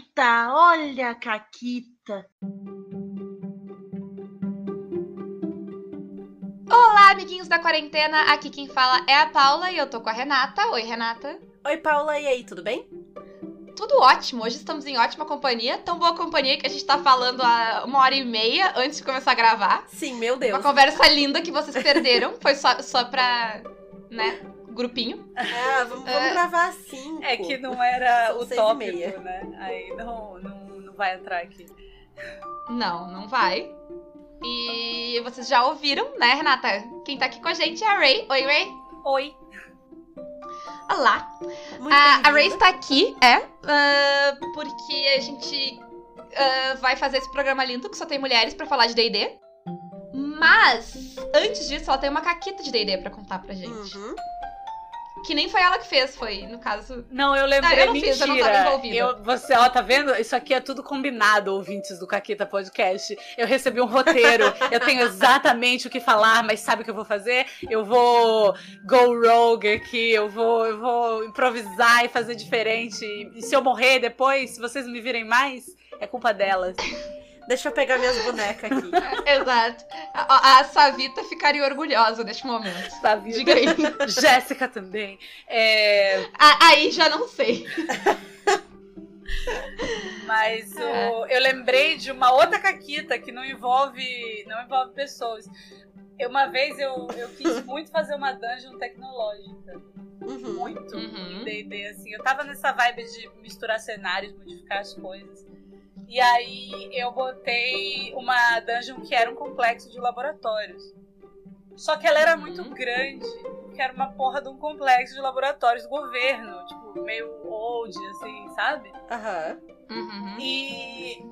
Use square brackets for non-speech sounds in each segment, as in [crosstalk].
Caquita, olha a Caquita. Olá, amiguinhos da quarentena. Aqui quem fala é a Paula e eu tô com a Renata. Oi, Renata. Oi, Paula, e aí, tudo bem? Tudo ótimo. Hoje estamos em ótima companhia. Tão boa companhia que a gente tá falando há uma hora e meia antes de começar a gravar. Sim, meu Deus. Uma conversa linda que vocês perderam. Foi só, só pra, né, grupinho. Ah, vamos, vamos É. gravar assim. É que não era [laughs] São o tópico, né? Aí não, não, não vai entrar aqui. Não, não vai. E vocês já ouviram, né, Renata? Quem tá aqui com a gente é a Ray. Oi, Ray. Oi. Olá. Muito A, a bem-vinda. Ray está aqui, é, ah, porque a gente ah, vai fazer esse programa lindo que só tem mulheres pra falar de D&D. Mas, antes disso, ela tem uma caquita de D&D pra contar pra gente. Uhum. Que nem foi ela que fez, foi, no caso... Não, eu lembrei, Não, eu não mentira. fiz, eu não tava envolvida. Eu- você, ó, tá vendo? Isso aqui é tudo combinado, ouvintes do Caquita Podcast. Eu recebi um roteiro, eu tenho exatamente o que falar, mas sabe o que eu vou fazer? Eu vou go rogue aqui, eu vou, eu vou improvisar e fazer diferente. E se eu morrer depois, se vocês me virem mais, é culpa delas. Deixa eu pegar minhas bonecas aqui. [laughs] Exato. A, a Savita ficaria orgulhosa neste momento. Sabe? Diga aí. [laughs] Jéssica também. É, A- aí já não sei. [laughs] Mas É. o- eu lembrei de uma outra caquita que não envolve, não envolve pessoas. Uma vez eu, eu quis muito fazer uma dungeon tecnológica. Uhum. Muito. Uhum. em D&D, assim. Eu tava nessa vibe de misturar cenários, modificar as coisas. E aí eu botei uma dungeon que era um complexo de laboratórios. Só que ela era Uhum. muito grande, que era uma porra de um complexo de laboratórios do governo, tipo, meio old, assim, sabe? Aham. Uhum. E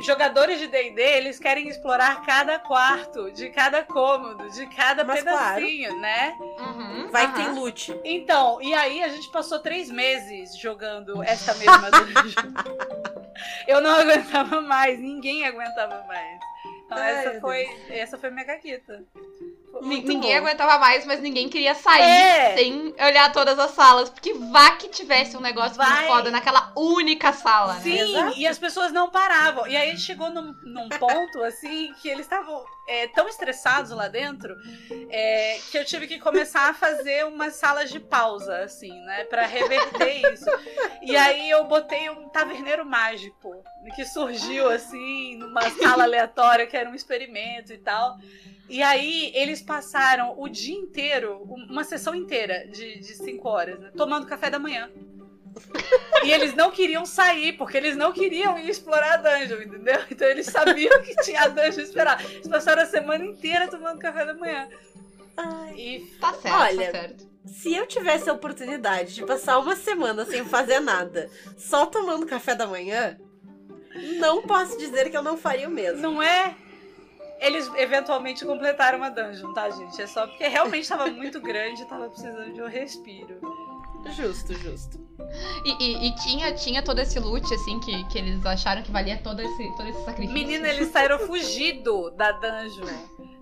jogadores de D&D, eles querem explorar cada quarto, de cada cômodo, de cada Mas pedacinho, né? Uhum. Vai que Aham. tem loot. Então, e aí a gente passou três meses jogando essa mesma dungeon. [laughs] Eu não [laughs] aguentava mais, ninguém aguentava mais. Então Ai, essa foi, essa foi minha caquita. Ni- Muito ninguém bom. aguentava mais, mas ninguém queria sair É. sem olhar todas as salas. Porque vá que tivesse um negócio Vai. muito foda naquela única sala, né? Sim, Exato. e as pessoas não paravam. E aí chegou num, num ponto, assim, que eles estavam é, tão estressados lá dentro é, que eu tive que começar a fazer umas salas de pausa, assim, né? Pra reverter isso. E aí eu botei um taverneiro mágico, que surgiu, assim, numa sala aleatória, que era um experimento e tal. E aí eles passaram o dia inteiro, uma sessão inteira de, de cinco horas, né, tomando café da manhã. E eles não queriam sair, porque eles não queriam ir explorar a dungeon, entendeu? Então eles sabiam que tinha a dungeon esperar. Eles passaram a semana inteira tomando café da manhã. Ai, E Tá certo, Olha, tá certo. se eu tivesse a oportunidade de passar uma semana sem fazer nada, só tomando café da manhã, não posso dizer que eu não faria o mesmo. não é. Eles eventualmente completaram a dungeon, tá, gente? É só porque realmente tava muito grande, tava precisando de um respiro. Justo, justo. E, e- e tinha, tinha todo esse loot, assim, que, que eles acharam que valia todo esse, todo esse sacrifício. Menina, eles saíram [laughs] fugido da dungeon.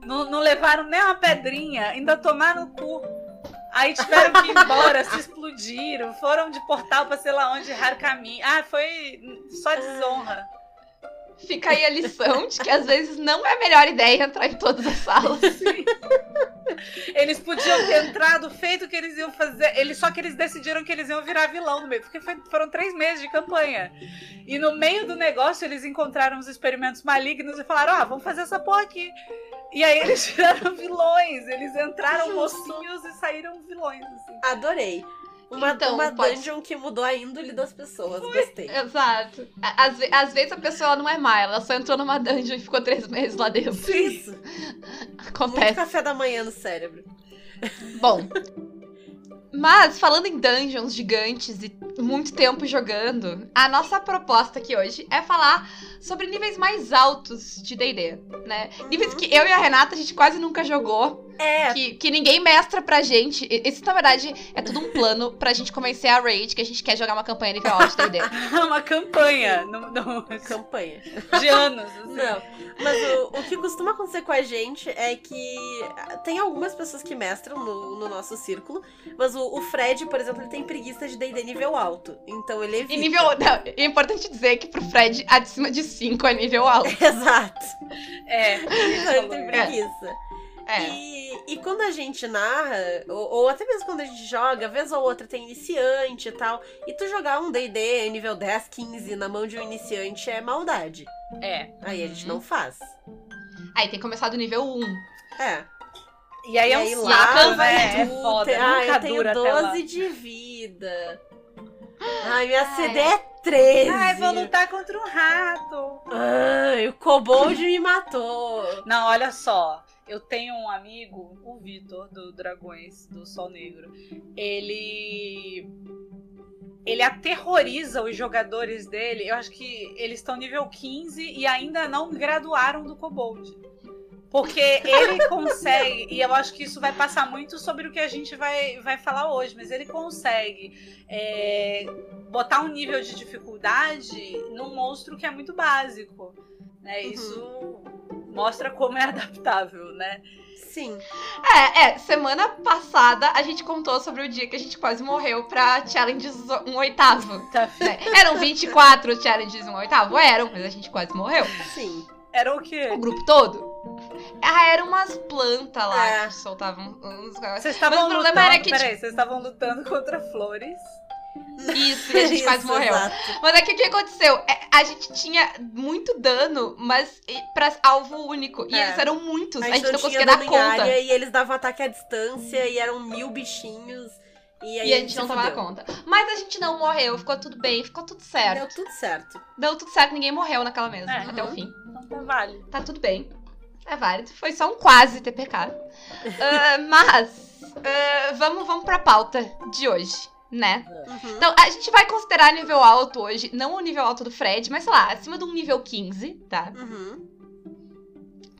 Não, não levaram nem uma pedrinha, ainda tomaram o cu. Aí tiveram que ir embora, se explodiram, foram de portal pra sei lá onde, errar caminho. Ah, foi só desonra. Fica aí a lição de que às vezes não é a melhor ideia entrar em todas as salas. [laughs] Eles podiam ter entrado, feito o que eles iam fazer. Eles, só que eles decidiram que eles iam virar vilão no meio. Porque foi- foram três meses de campanha. E no meio do negócio, eles encontraram os experimentos malignos e falaram: Ah, vamos fazer essa porra aqui. E aí eles [laughs] viraram vilões. Eles entraram mocinhos e saíram vilões, assim. Adorei. Uma, Então, uma pode- dungeon que mudou a índole das pessoas. Gostei. Exato. Às, às vezes a pessoa não é má, ela só entrou numa dungeon e ficou três meses lá dentro. Isso. Muito Acontece. café da manhã no cérebro. Bom. Mas, falando em dungeons gigantes e muito tempo jogando, a nossa proposta aqui hoje é falar sobre níveis mais altos de D&D, né? Níveis que eu e a Renata a gente quase nunca jogou. É, Que, que ninguém mestra pra gente. Isso, na verdade, é tudo um plano pra gente convencer a Raid que a gente quer jogar uma campanha nível alto de D&D. [laughs] uma campanha no, no- campanha. de anos. assim. Não, mas o, o que costuma acontecer com a gente é que tem algumas pessoas que mestram no, no nosso círculo, mas o, o Fred, por exemplo, ele tem preguiça de D&D nível alto, então ele evita. E nível. Não, é importante dizer que pro Fred, acima de 5 é nível alto. [laughs] Exato, É. então ele tem preguiça. É. E, e quando a gente narra, ou, ou até mesmo quando a gente joga, vez ou outra tem iniciante e tal, e tu jogar um D&D nível 10, 15 na mão de um iniciante é maldade. É. Aí a gente Uhum. não faz. Aí tem que começar do nível 1. É. E aí E é um saco, lá né? É foda. ter- Ah, Nunca eu tenho dura até lá. 12 de vida. Ai, minha Ai. CD é 13. Ai, vou lutar contra um rato. Ai, o Kobold me matou. Não, olha só. Eu tenho um amigo, o Vitor, do Dragões, do Sol Negro. Ele. Ele aterroriza os jogadores dele. Eu acho que eles estão nível 15 e ainda não graduaram do Kobold. Porque ele [laughs] consegue, e eu acho que isso vai passar muito sobre o que a gente vai, vai falar hoje, mas ele consegue é, botar um nível de dificuldade num monstro que é muito básico. Né? Isso mostra como é adaptável, né? Sim. É, é, semana passada a gente contou sobre o dia que a gente quase morreu pra challenges um oitavo. Tá né? Eram 24 challenges um oitavo? Eram, mas a gente quase morreu. Sim. Era o quê? O grupo todo. Ah, eram umas plantas lá É. que soltavam uns negócios. Vocês estavam lutando. era que, Peraí, vocês estavam lutando contra flores. Isso, e a gente [laughs] quase Isso, morreu. exato. Mas é que o que aconteceu? É, a gente tinha muito dano, mas pra alvo único. E É. eles eram muitos. A A gente, gente não não conseguia dar conta. área e eles davam ataque à distância e eram mil bichinhos. E aí E a gente não se tomava fudeu. conta. Mas a gente não morreu, ficou tudo bem, ficou tudo certo. Deu tudo certo. Deu tudo certo, ninguém morreu naquela mesa, É, até o uhum. fim. Então tá válido. Tá tudo bem. É válido. Foi só um quase TPK. [laughs] Ah, mas, ah, vamos, vamos pra pauta de hoje, né? Uhum. Então, a gente vai considerar nível alto hoje, não o nível alto do Fred, mas sei lá, acima de um nível 15, tá? Uhum.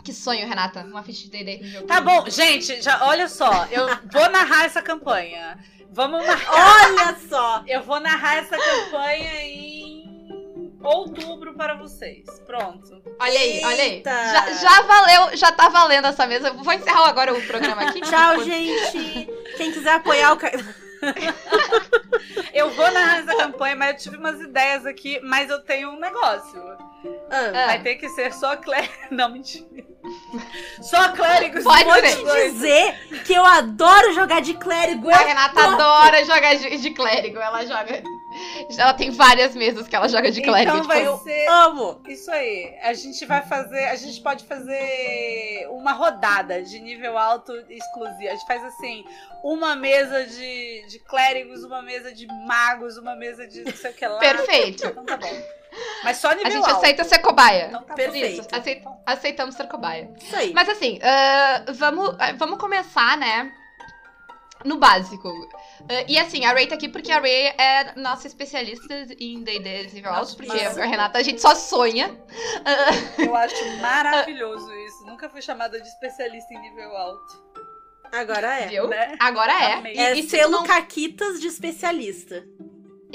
Que sonho, Renata. Uma ficha de D&D com nível 15. Tá bom, gente, já, olha só. Eu vou narrar essa campanha. Vamos [laughs] marcar. Olha só! Eu vou narrar essa campanha em outubro para vocês. Pronto. Olha aí, olha aí. Eita. Já, já valeu, já tá valendo essa mesa. Vou encerrar agora o programa aqui. [laughs] Tchau, gente! Quem quiser apoiar o. [laughs] [laughs] Eu vou narrar essa campanha, mas eu tive umas ideias aqui, mas eu tenho um negócio. Ah, Ah. Vai ter que ser só clérigo. [laughs] Não, mentira. Só clérigos. Pode Vou te dizer que eu adoro jogar de clérigo. A É Renata adora jogar de, de clérigo. Ela joga. Ela tem várias mesas que ela joga de clérigo. Então vai tipo, ser Amo! Isso aí. A gente vai fazer. A gente pode fazer uma rodada de nível alto exclusivo. A gente faz assim: uma mesa de, de clérigos, uma mesa de magos, uma mesa de não sei o que lá. Perfeito. Então tá bom. Mas só nível A gente alto. aceita ser cobaia. Então tá Perfeito. Isso, aceit- aceitamos ser cobaia. Isso aí. Mas assim, ah, vamos, ah, vamos começar, né? No básico. Ah, e assim, a Ray tá aqui porque a Ray é nossa especialista em D&D nível alto, Nossa, porque mas- a Renata a gente só sonha. bom. Eu acho [laughs] maravilhoso isso. Nunca fui chamada de especialista em nível alto. Agora é. Viu? Né? Agora é. Amei. E, É e selo não Caquitas de especialista.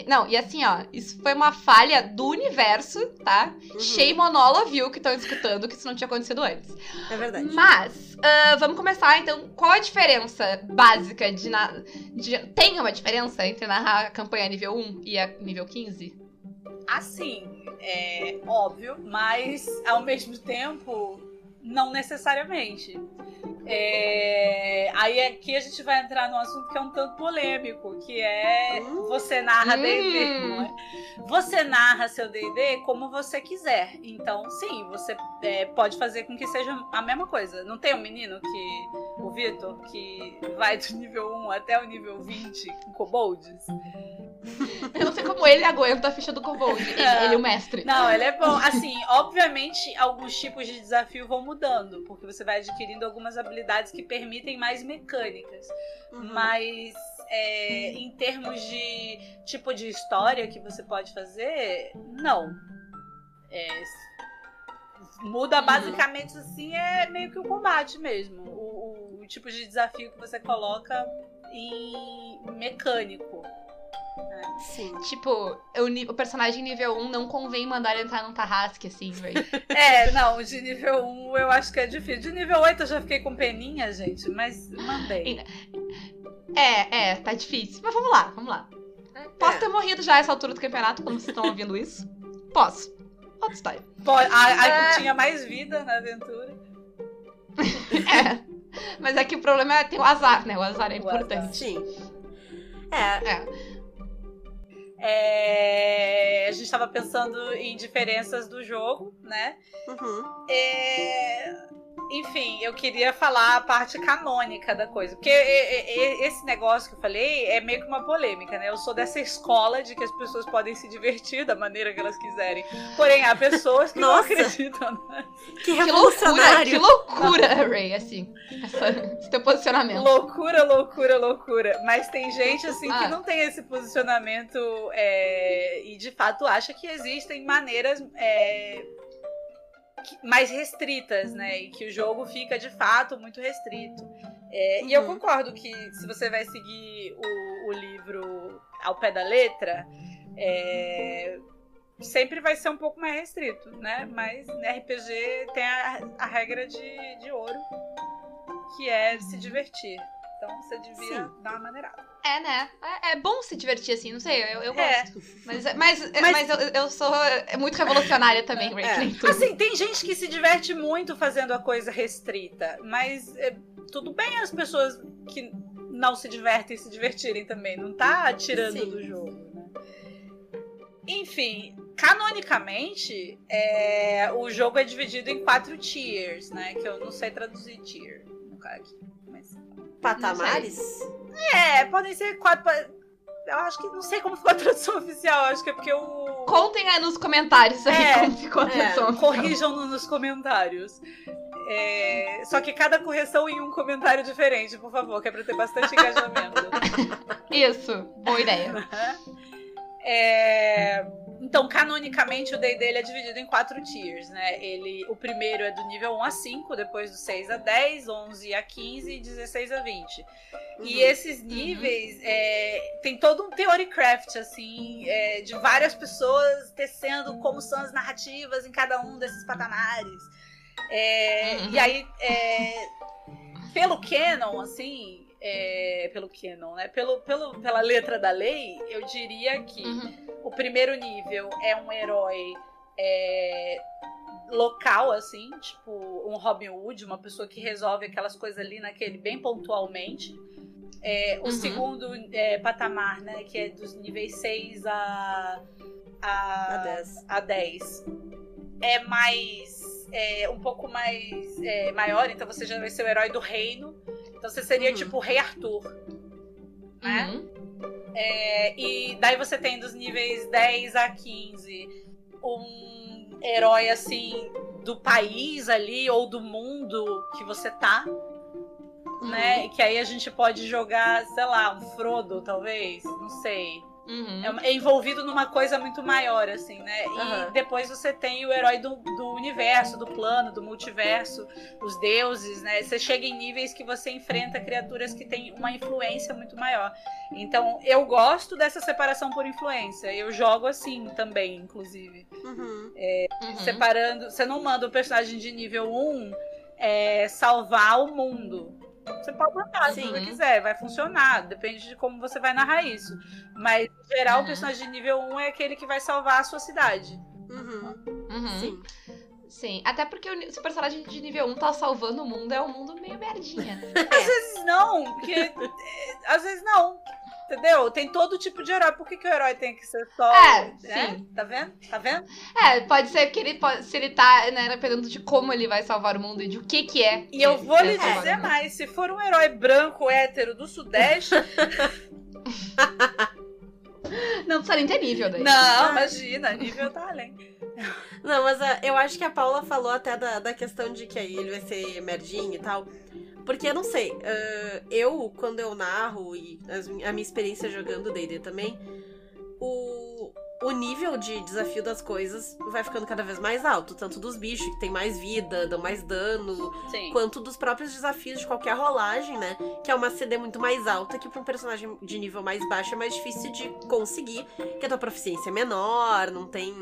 Não, e assim, ó, isso foi uma falha do universo, tá? Uhum. Shame on all of you que estão escutando, que isso não tinha acontecido antes. É verdade. Mas, ah, vamos começar, então, qual a diferença básica de, na... de... Tem uma diferença entre narrar a campanha nível 1 e a nível 15? Assim, é óbvio, mas ao mesmo tempo, não necessariamente. É, Aí aqui a gente vai entrar num assunto que é um tanto polêmico, que é Hum. você narra Hum. D&D, é? Você narra seu D&D como você quiser. Então, sim, você é, pode fazer com que seja a mesma coisa. Não tem um menino que, o Vitor, que vai do nível 1 até o nível 20 com kobolds? Eu não sei como ele aguenta a ficha do Kobold. Ele, ele é o mestre. Não, ele é bom. Assim, obviamente, alguns tipos de desafio vão mudando, porque você vai adquirindo algumas habilidades que permitem mais mecânicas. Uhum. Mas é, em termos de tipo de história que você pode fazer, não. É, muda Uhum. basicamente assim, é meio que o combate mesmo. O, o tipo de desafio que você coloca em mecânico. Sim. Tipo, o, o personagem nível 1 não convém mandar ele entrar num tarrasque, assim, velho. [laughs] É, não, de nível 1 eu acho que é difícil. De nível 8 eu já fiquei com peninha, gente, mas mandei. É, é, tá difícil. Mas vamos lá, vamos lá. Posso É. ter morrido já essa altura do campeonato, quando vocês estão ouvindo isso? Posso. Outra história. Pô, a, a É. tinha mais vida na aventura. [laughs] É. Mas é que o problema é ter o azar, né? O azar é O importante. Sim. É, É. É, a gente tava pensando em diferenças do jogo, né? uhum. É, Enfim, eu queria falar a parte canônica da coisa. Porque esse negócio que eu falei é meio que uma polêmica, né? Eu sou dessa escola de que as pessoas podem se divertir da maneira que elas quiserem. Porém, há pessoas que não Nossa. acreditam. Né? Que Que loucura, que loucura, Ray, assim. Essa, esse teu posicionamento. Loucura, loucura, loucura. Mas tem gente assim que Ah. não tem esse posicionamento é, e de fato acha que existem maneiras é, que- mais restritas, né? E que o jogo fica de fato muito restrito. É, E eu Uhum. concordo que se você vai seguir o, o livro ao pé da letra, é, sempre vai ser um pouco mais restrito, né? Mas no RPG tem a, a regra de, de ouro, que é se divertir. Então você devia Sim. dar uma maneirada. É, né? É, é bom se divertir assim, não sei, eu, eu É. gosto. Mas, mas, Mas- mas, eu, eu sou é muito revolucionária também. É. nem tu. Assim, tem gente que se diverte muito fazendo a coisa restrita, mas é, tudo bem as pessoas que não se divertem se divertirem também. Não tá tirando Sim. do jogo, né? Enfim, canonicamente, é, o jogo é dividido em quatro tiers, né? Que eu não sei traduzir tier no cara aqui. Mas... Patamares? É, podem ser quatro. Eu acho que não sei como ficou a tradução oficial. Acho que é porque o. Contem aí nos comentários aí É, como ficou a é, tradução. Corrijam no- nos comentários. É, só que cada correção em um comentário diferente, por favor, que é pra ter bastante engajamento. [laughs] Isso, boa ideia. [laughs] É, então, canonicamente, o D&D ele é dividido em quatro tiers, né? Ele, o primeiro é do nível 1 a 5, depois do 6 a 10, 11 a 15 e 16 a 20. E Uhum. esses níveis é, tem todo um theorycraft, assim, é, de várias pessoas tecendo como são as narrativas em cada um desses patamares. É, Uhum. E aí, é, pelo canon, assim, é, pelo canon, né? Pelo, pelo, pela letra da lei, eu diria que Uhum. o primeiro nível é um herói é, local, assim, tipo um Robin Hood, uma pessoa que resolve aquelas coisas ali naquele bem pontualmente. É, o Uhum. segundo é, patamar, né, que é dos níveis 6 a, a, A 10. a 10, é mais. É, um pouco mais é, maior, então você já vai ser o herói do reino. Então você seria Uhum. tipo o Rei Arthur. Né? Uhum. É, e daí você tem dos níveis 10 a 15 um herói assim do país ali ou do mundo que você tá, né? E que aí a gente pode jogar, sei lá, um Frodo, talvez, não sei. Uhum. É, uma- é envolvido numa coisa muito maior, assim, né? E Aham. depois você tem o herói do, do universo, do plano, do multiverso, os deuses, né? Você chega em níveis que você enfrenta criaturas que têm uma influência muito maior. Então, eu gosto dessa separação por influência. Eu jogo assim também, inclusive. Uhum. Uhum. Separando. Você não manda o personagem de nível 1 é, salvar o mundo. Você pode mandar se você quiser, vai funcionar. Depende de como você vai narrar isso. Mas, em geral, Uhum. o personagem de nível 1 é aquele que vai salvar a sua cidade. Uhum. Uhum. Sim. Sim, até porque o, se o personagem de nível 1 tá salvando o mundo, é um mundo meio merdinha, né? [laughs] Às vezes não, porque. [laughs] às vezes não. Entendeu? Tem todo tipo de herói. Por que, que o herói tem que ser só. É, né? sim. Tá vendo? Tá vendo? É, pode ser que ele pode, se ele tá, né, dependendo de como ele vai salvar o mundo e de o que que é. E eu que vou é lhe o dizer mais: se for um herói branco, hétero do Sudeste. [laughs] Não precisa nem ter nível daí. não, imagina, nível tá além. Não, mas ah, eu acho que a Paula falou até da, da questão de que aí ele vai ser merdinho e tal. Porque eu não sei, ah, eu, quando eu narro e as a minha experiência jogando D&D também, o, o nível de desafio das coisas vai ficando cada vez mais alto. Tanto dos bichos, que tem mais vida, dão mais dano, Sim. quanto dos próprios desafios de qualquer rolagem, né? Que é uma CD muito mais alta, que pra um personagem de nível mais baixo é mais difícil de conseguir, que a tua proficiência é menor, não tem.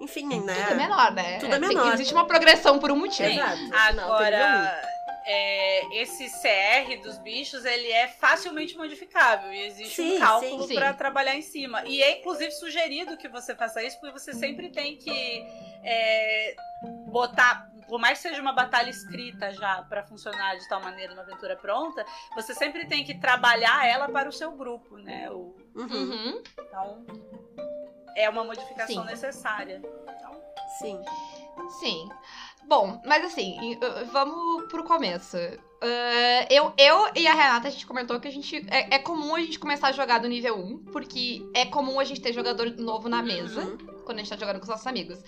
Enfim, né? Tudo é menor, né? Tudo é Tem- menor. existe uma progressão por um motivo. Exato. Não, é, esse CR dos bichos, ele é facilmente modificável e existe Sim, um cálculo para trabalhar em cima. E é inclusive sugerido que você faça isso, porque você sempre tem que é, botar, por mais que seja uma batalha escrita já para funcionar de tal maneira na aventura pronta, você sempre tem que trabalhar ela para o seu grupo, né? O- Uhum. então é uma modificação Sim. necessária. Então, Sim. Sim. Bom, mas assim, em- uh, vamos pro começo. Uh, eu, eu e a Renata, a gente comentou que a gente. É, é comum a gente começar a jogar do nível 1, porque é comum a gente ter jogador novo na mesa Uhum. quando a gente tá jogando com os nossos amigos.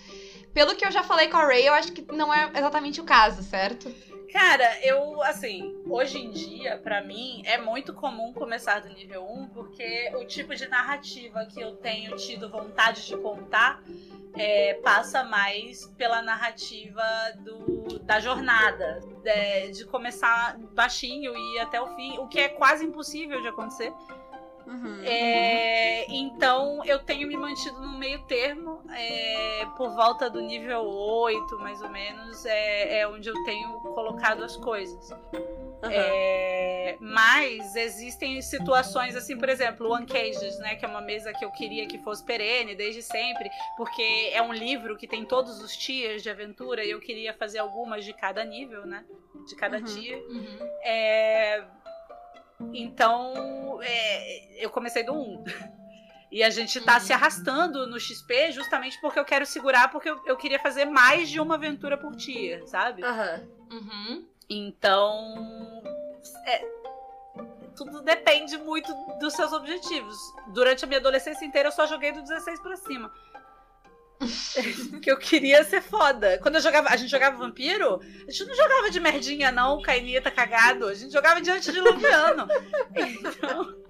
Pelo que eu já falei com a Ray, eu acho que não é exatamente o caso, certo? Cara, eu, assim, hoje em dia, pra mim, é muito comum começar do nível 1, porque o tipo de narrativa que eu tenho tido vontade de contar é, passa mais pela narrativa do, da jornada, de, de começar baixinho e ir até o fim, o que é quase impossível de acontecer. Uhum. É, então eu tenho me mantido no meio termo, é, por volta do nível 8, mais ou menos, é, é onde eu tenho colocado as coisas. Uhum. É, mas existem situações assim, por exemplo, o Uncaged, né? Que é uma mesa que eu queria que fosse perene desde sempre, porque é um livro que tem todos os tiers de aventura e eu queria fazer algumas de cada nível, né? De cada Uhum. tier. Uhum. É, Então, é, eu comecei do 1. [laughs] E a gente tá Uhum. se arrastando no XP justamente porque eu quero segurar, porque eu, eu queria fazer mais de uma aventura por tier, sabe? Aham. Uhum. Então. é, tudo depende muito dos seus objetivos. Durante a minha adolescência inteira, eu só joguei do 16 pra cima. [laughs] Porque eu queria ser foda. Quando eu jogava. A gente jogava vampiro, a gente não jogava de merdinha, não, cainita cagado. A gente jogava diante de Lumiano. [laughs] Então.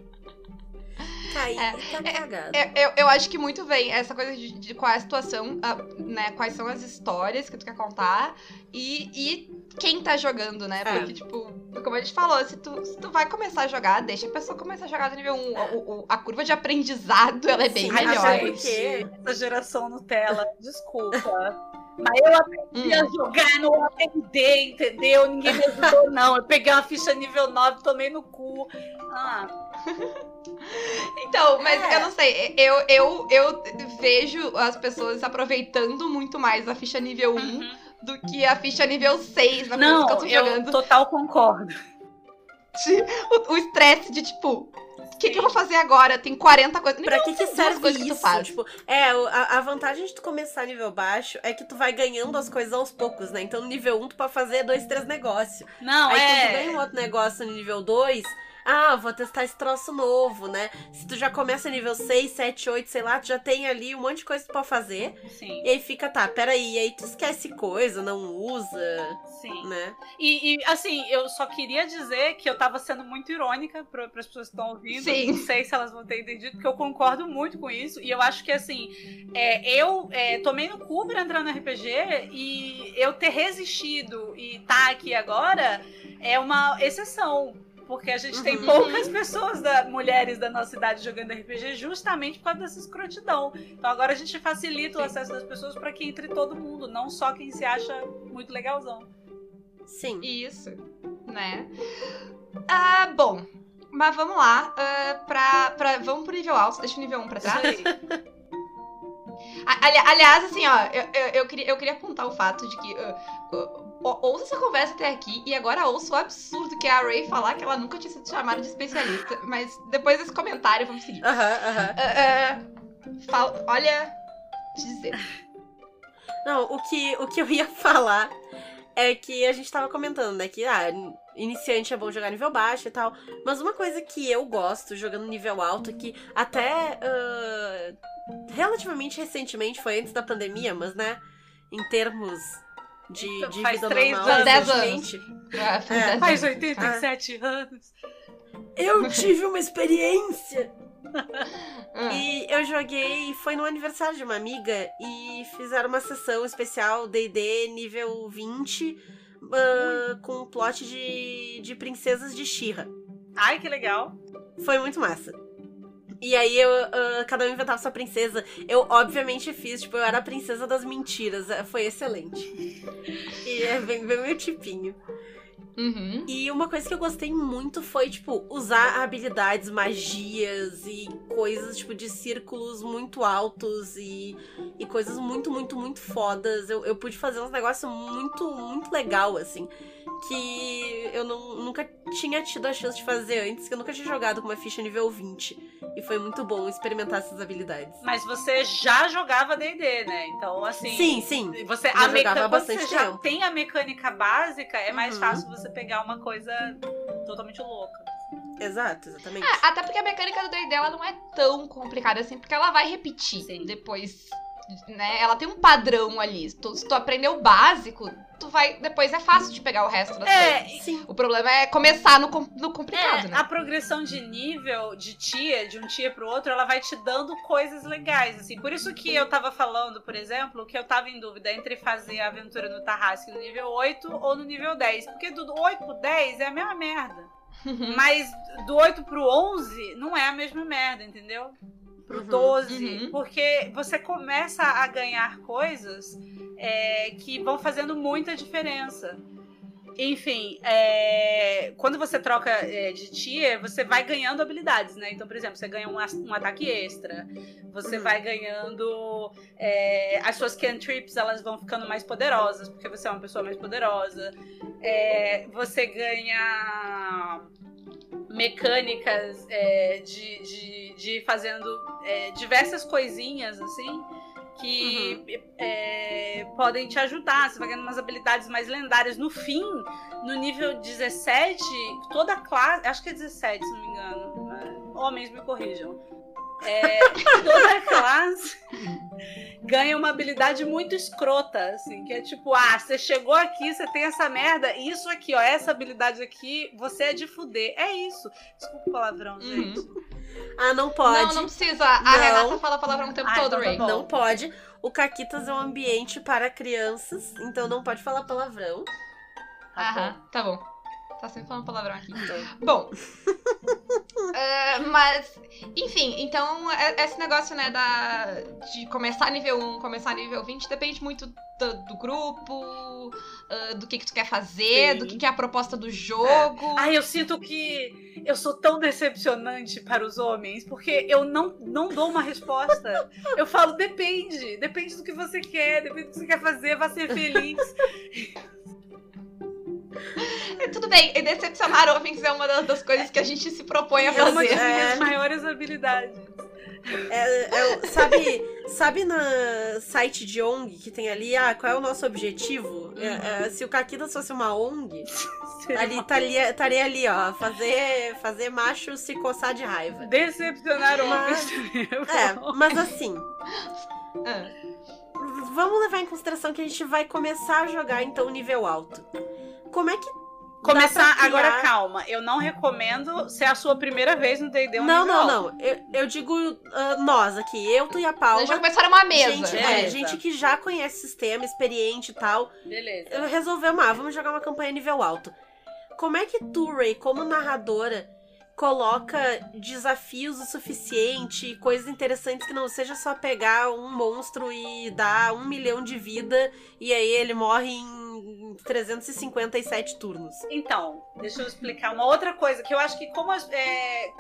Caí, É, tá cagado. Eu, eu, eu acho que muito vem essa coisa de, de qual é a situação, ah, né? Quais são as histórias que tu quer contar e, e quem tá jogando, né? É. Porque, tipo, como a gente falou, se tu, se tu vai começar a jogar, deixa a pessoa começar a jogar no nível 1. É. O- o- a curva de aprendizado, ela é bem Sim, melhor. até porque- essa geração Nutella, desculpa. Mas eu aprendi a Hum. jogar no APD, entendeu? Ninguém me ajudou, [laughs] não. Eu peguei uma ficha nível 9, tomei no cu. Ah, [laughs] Então, mas É. eu não sei, eu, eu, eu vejo as pessoas aproveitando muito mais a ficha nível 1 do que a ficha nível 6 na Não, que eu tô eu jogando. total concordo. [laughs] O estresse de, tipo, o que, que eu vou fazer agora? Tem 40 coisas. Pra que que serve coisas que tu isso? faz. Tipo, é, a, a vantagem de tu começar nível baixo é que tu vai ganhando as coisas aos poucos, né? Então no nível 1 tu pode fazer dois, três negócios. Não, Aí quando tu é. ganha um outro negócio no nível 2, ah, vou testar esse troço novo, né? Se tu já começa nível 6, 7, 8, sei lá, tu já tem ali um monte de coisa que tu pode fazer. Sim, E aí fica, tá, peraí, e aí tu esquece coisa, não usa, sim. né? E, e, assim, eu só queria dizer que eu tava sendo muito irônica para as pessoas que estão ouvindo. Sim. Não sei se elas vão ter entendido, porque eu concordo muito com isso. E eu acho que, assim, é, eu é, tomei no cu pra entrar no RPG e eu ter resistido e tá aqui agora é uma exceção. Porque a gente tem Uhum. poucas pessoas, da, mulheres da nossa idade jogando RPG justamente por causa dessa escrotidão. Então agora a gente facilita o Sim. acesso das pessoas para que entre todo mundo, não só quem se acha muito legalzão. Sim. Isso, né? Ah, bom. Mas vamos lá. ah, pra, pra, vamos pro nível alto. Deixa o nível 1 pra trás. A- ali- aliás, assim, ó, eu, eu, eu queria, eu queria apontar o fato de que. ah, ou- ouça essa conversa até aqui e agora ouça o absurdo que é a Ray falar que ela nunca tinha sido chamada de especialista. Mas depois desse comentário, vamos seguir. Aham, aham. Ah, ah, fala- olha. Dizer. Não, o que, o que eu ia falar é que a gente tava comentando, né? Que, ah, iniciante é bom jogar nível baixo e tal. Mas uma coisa que eu gosto jogando nível alto, que até ah, relativamente recentemente, foi antes da pandemia, mas, né? Em termos de, Então, de faz vida três normal, anos. Dez recentemente, Ah, faz É. Faz anos. 87 anos. Eu tive uma experiência [laughs] Ah. E eu joguei, foi no aniversário de uma amiga e fizeram uma sessão especial D&D nível 20 ah, com um plot de, de princesas de Shira. Ai, que legal. Foi muito massa. E aí eu, ah, cada um inventava sua princesa. Eu obviamente fiz, tipo, eu era a princesa das mentiras. eh, Foi excelente. E é bem, bem meu tipinho. Uhum. E uma coisa que eu gostei muito foi, tipo, usar habilidades, magias e coisas, tipo, de círculos muito altos e, e coisas muito, muito, muito fodas. Eu, eu pude fazer uns negócios muito, muito legal, assim. Que eu não, nunca tinha tido a chance de fazer antes, que eu nunca tinha jogado com uma ficha nível 20. E foi muito bom experimentar essas habilidades. Mas você já jogava D&D, né? Então, assim... Sim, sim. Você, Já a jogava meca... Quando bastante você já tempo. tem a mecânica básica, é mais Uhum. fácil você pegar uma coisa totalmente louca. Exato, exatamente. É, até porque a mecânica do D&D ela não é tão complicada assim, porque ela vai repetir Sim. depois, né? Ela tem um padrão ali. Tu- se tu aprender o básico, tu vai... Depois é fácil de pegar o resto das É, coisas. Sim. O problema é começar no, no complicado, É, né? a progressão de nível de tia, de um tia pro outro, ela vai te dando coisas legais, assim. Por isso que eu tava falando, por exemplo, que eu tava em dúvida entre fazer a aventura no Tarrasque no nível 8 ou no nível 10. Porque do 8 pro 10 é a mesma merda. [laughs] Mas do 8 pro 11 não é a mesma merda, entendeu? Pro Uhum, 12. uhum. Porque você começa a ganhar coisas é, que vão fazendo muita diferença. Enfim, é, quando você troca é, de tia, você vai ganhando habilidades, né? Então, por exemplo, você ganha um, um ataque extra, você Uhum. vai ganhando. é, as suas cantrips elas vão ficando mais poderosas, porque você é uma pessoa mais poderosa. É, você ganha mecânicas é, de, de, de ir fazendo é, diversas coisinhas, assim, que é, podem te ajudar. Você vai ganhando umas habilidades mais lendárias. No fim, no nível 17, toda classe. Acho que é 17, se não me engano. É, Homens me corrijam. É, toda classe ganha uma habilidade muito escrota, assim, que é tipo, ah, você chegou aqui, você tem essa merda, e isso aqui, ó, essa habilidade aqui, você é de fuder. É isso. Desculpa o palavrão, Uhum. gente. Ah, não pode. Não, não precisa. A Não. Renata fala palavrão o tempo Ah, todo, então tá Ray. bom. Não pode. O Caquitas é um ambiente para crianças, então não pode falar palavrão. Tá bom. Aham, tá bom. Tá sempre falando palavrão aqui. Então, Bom. [laughs] é, mas, enfim, então é- esse negócio, né, da, de começar nível 1, começar nível 20, depende muito do, do grupo, ah, do que, que tu quer fazer, Sim. do que, que é a proposta do jogo. Ai, eu sinto que eu sou tão decepcionante para os homens, porque eu não, não dou uma resposta. Eu falo, depende. Depende do que você quer, depende do que você quer fazer, vá ser feliz. É, [laughs] Tudo bem, e decepcionar homens é uma das, das coisas que a gente se propõe a É uma fazer. das É. minhas maiores habilidades. é- é- sabe, sabe na site de ONG que tem ali, ah, qual é o nosso objetivo? É, é, se o Caquitas fosse uma ONG, ali estaria, estaria ali, ó, fazer, fazer macho se coçar de raiva. Decepcionar homens. É, mas assim, Ah, vamos levar em consideração que a gente vai começar a jogar então nível alto. Como é que Começar, agora calma, eu não recomendo ser a sua primeira vez no D&D um Não, não, alto. não. Eu, eu digo ah, nós aqui, eu, tu e a Paula. já começaram uma mesa. Gente, Beleza. é, gente que já conhece o sistema, experiente e tal. Beleza. Eu resolvemos, ah, vamos jogar uma campanha nível alto. Como é que tu, Ray, como narradora, coloca desafios o suficiente, coisas interessantes que não seja só pegar um monstro e dar um milhão de vida e aí ele morre em 357 turnos. Então, deixa eu explicar uma outra coisa que eu acho que como as, é,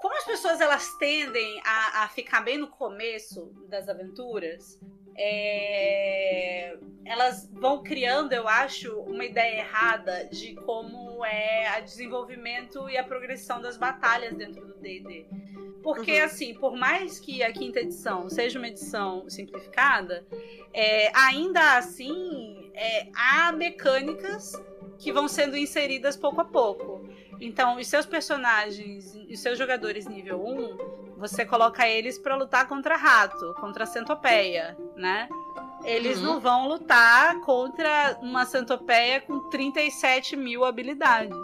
como as pessoas elas tendem a, a ficar bem no começo das aventuras, é, elas vão criando, eu acho, uma ideia errada de como é o desenvolvimento e a progressão das batalhas dentro do D&D. Porque, Uhum. assim, por mais que a quinta edição seja uma edição simplificada, é, ainda assim é, há mecânicas que vão sendo inseridas pouco a pouco. Então, os seus personagens, os seus jogadores nível 1, você coloca eles pra lutar contra rato, contra centopeia, né? eles Uhum. não vão lutar contra uma centopeia com 37 mil habilidades.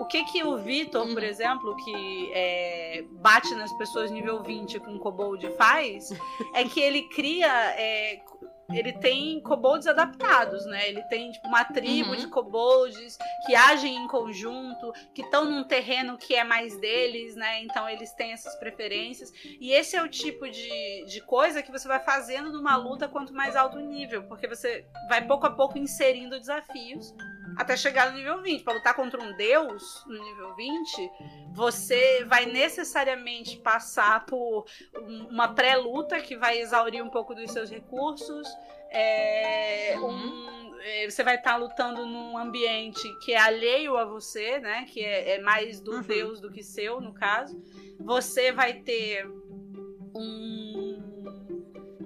O que que o Vitor, por Uhum. exemplo, que é, bate nas pessoas nível 20 com kobold faz, [laughs] é que ele cria... é, ele tem kobolds adaptados, né? Ele tem tipo, uma tribo Uhum. de kobolds que agem em conjunto, que estão num terreno que é mais deles, né? Então eles têm essas preferências. E esse é o tipo de, de coisa que você vai fazendo numa luta quanto mais alto o nível, porque você vai pouco a pouco inserindo desafios até chegar no nível 20. Para lutar contra um deus no nível 20, você vai necessariamente passar por um- uma pré-luta que vai exaurir um pouco dos seus recursos. É, um- é, você vai estar lutando num ambiente que é alheio a você, né? Que é, é mais do Uhum. deus do que seu, no caso. Você vai ter um.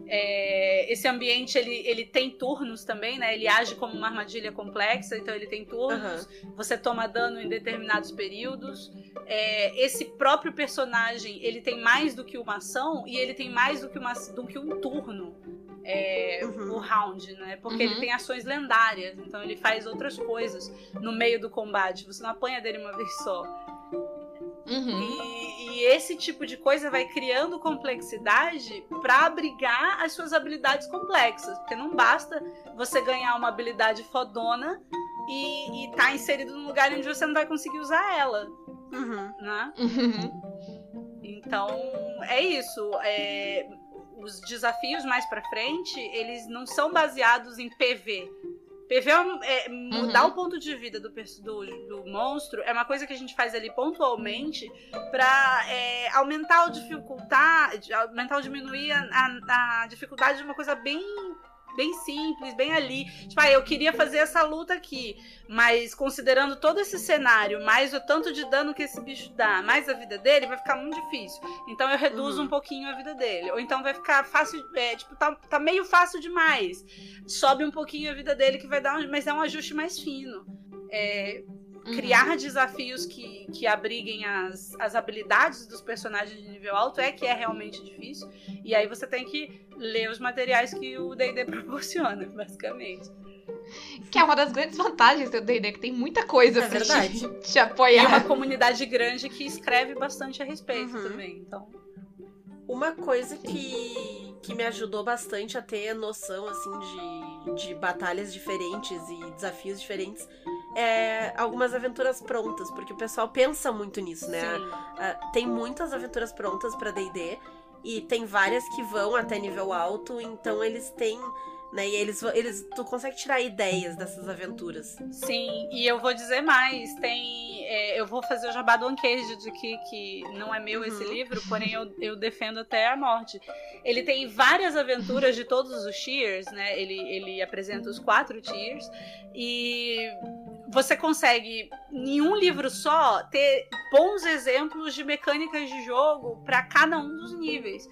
É, esse ambiente ele, ele tem turnos também, né? Ele age como uma armadilha complexa, então ele tem turnos. Você toma dano em determinados períodos. É, esse próprio personagem ele tem mais do que uma ação e ele tem mais do que, uma, do que um turno. É, Uhum. o round, né? Porque Uhum. ele tem ações lendárias, então ele faz outras coisas no meio do combate. Você não apanha dele uma [laughs] vez só. Uhum. E, e esse tipo de coisa vai criando complexidade para abrigar as suas habilidades complexas. Porque não basta você ganhar uma habilidade fodona e, e tá inserido num lugar onde você não vai conseguir usar ela, Uhum. né? Uhum. Então, é isso. É, os desafios mais pra frente, eles não são baseados em PV. PV é, é mudar Uhum. o ponto de vida do, do, do monstro é uma coisa que a gente faz ali pontualmente pra é, aumentar ou dificultar, aumentar ou diminuir a, a- a dificuldade de uma coisa bem bem simples, bem ali. Tipo, ah, eu queria fazer essa luta aqui, mas considerando todo esse cenário, mais o tanto de dano que esse bicho dá, mais a vida dele, vai ficar muito difícil. Então eu reduzo Uhum. um pouquinho a vida dele. Ou então vai ficar fácil, é, tipo, tá, tá meio fácil demais. Sobe um pouquinho a vida dele, que vai dar um, mas é um ajuste mais fino. É, Uhum. criar desafios que, que abriguem as, as habilidades dos personagens de nível alto é que é realmente difícil. E aí você tem que ler os materiais que o D&D [laughs] proporciona, basicamente. Que é uma das grandes vantagens do D&D, que tem muita coisa É pra [laughs] te, verdade. te E apoiar. uma comunidade grande que escreve bastante a respeito Uhum. também. Então, Uma coisa que, que me ajudou bastante a ter noção, assim, de, de batalhas diferentes e desafios diferentes é algumas aventuras prontas, porque o pessoal pensa muito nisso, né? Ah, tem muitas aventuras prontas pra D&D e tem várias que vão até nível alto, então eles têm, né, e eles, eles tu consegue tirar ideias dessas aventuras. Sim, e eu vou dizer mais, tem. é, eu vou fazer o jabá do Uncaged aqui, que não é meu esse Uhum. livro, porém eu, eu defendo até a morte. Ele tem várias aventuras de todos os tiers, né? Ele, ele apresenta os quatro tiers. E você consegue, em um livro só, ter bons exemplos de mecânicas de jogo para cada um dos níveis.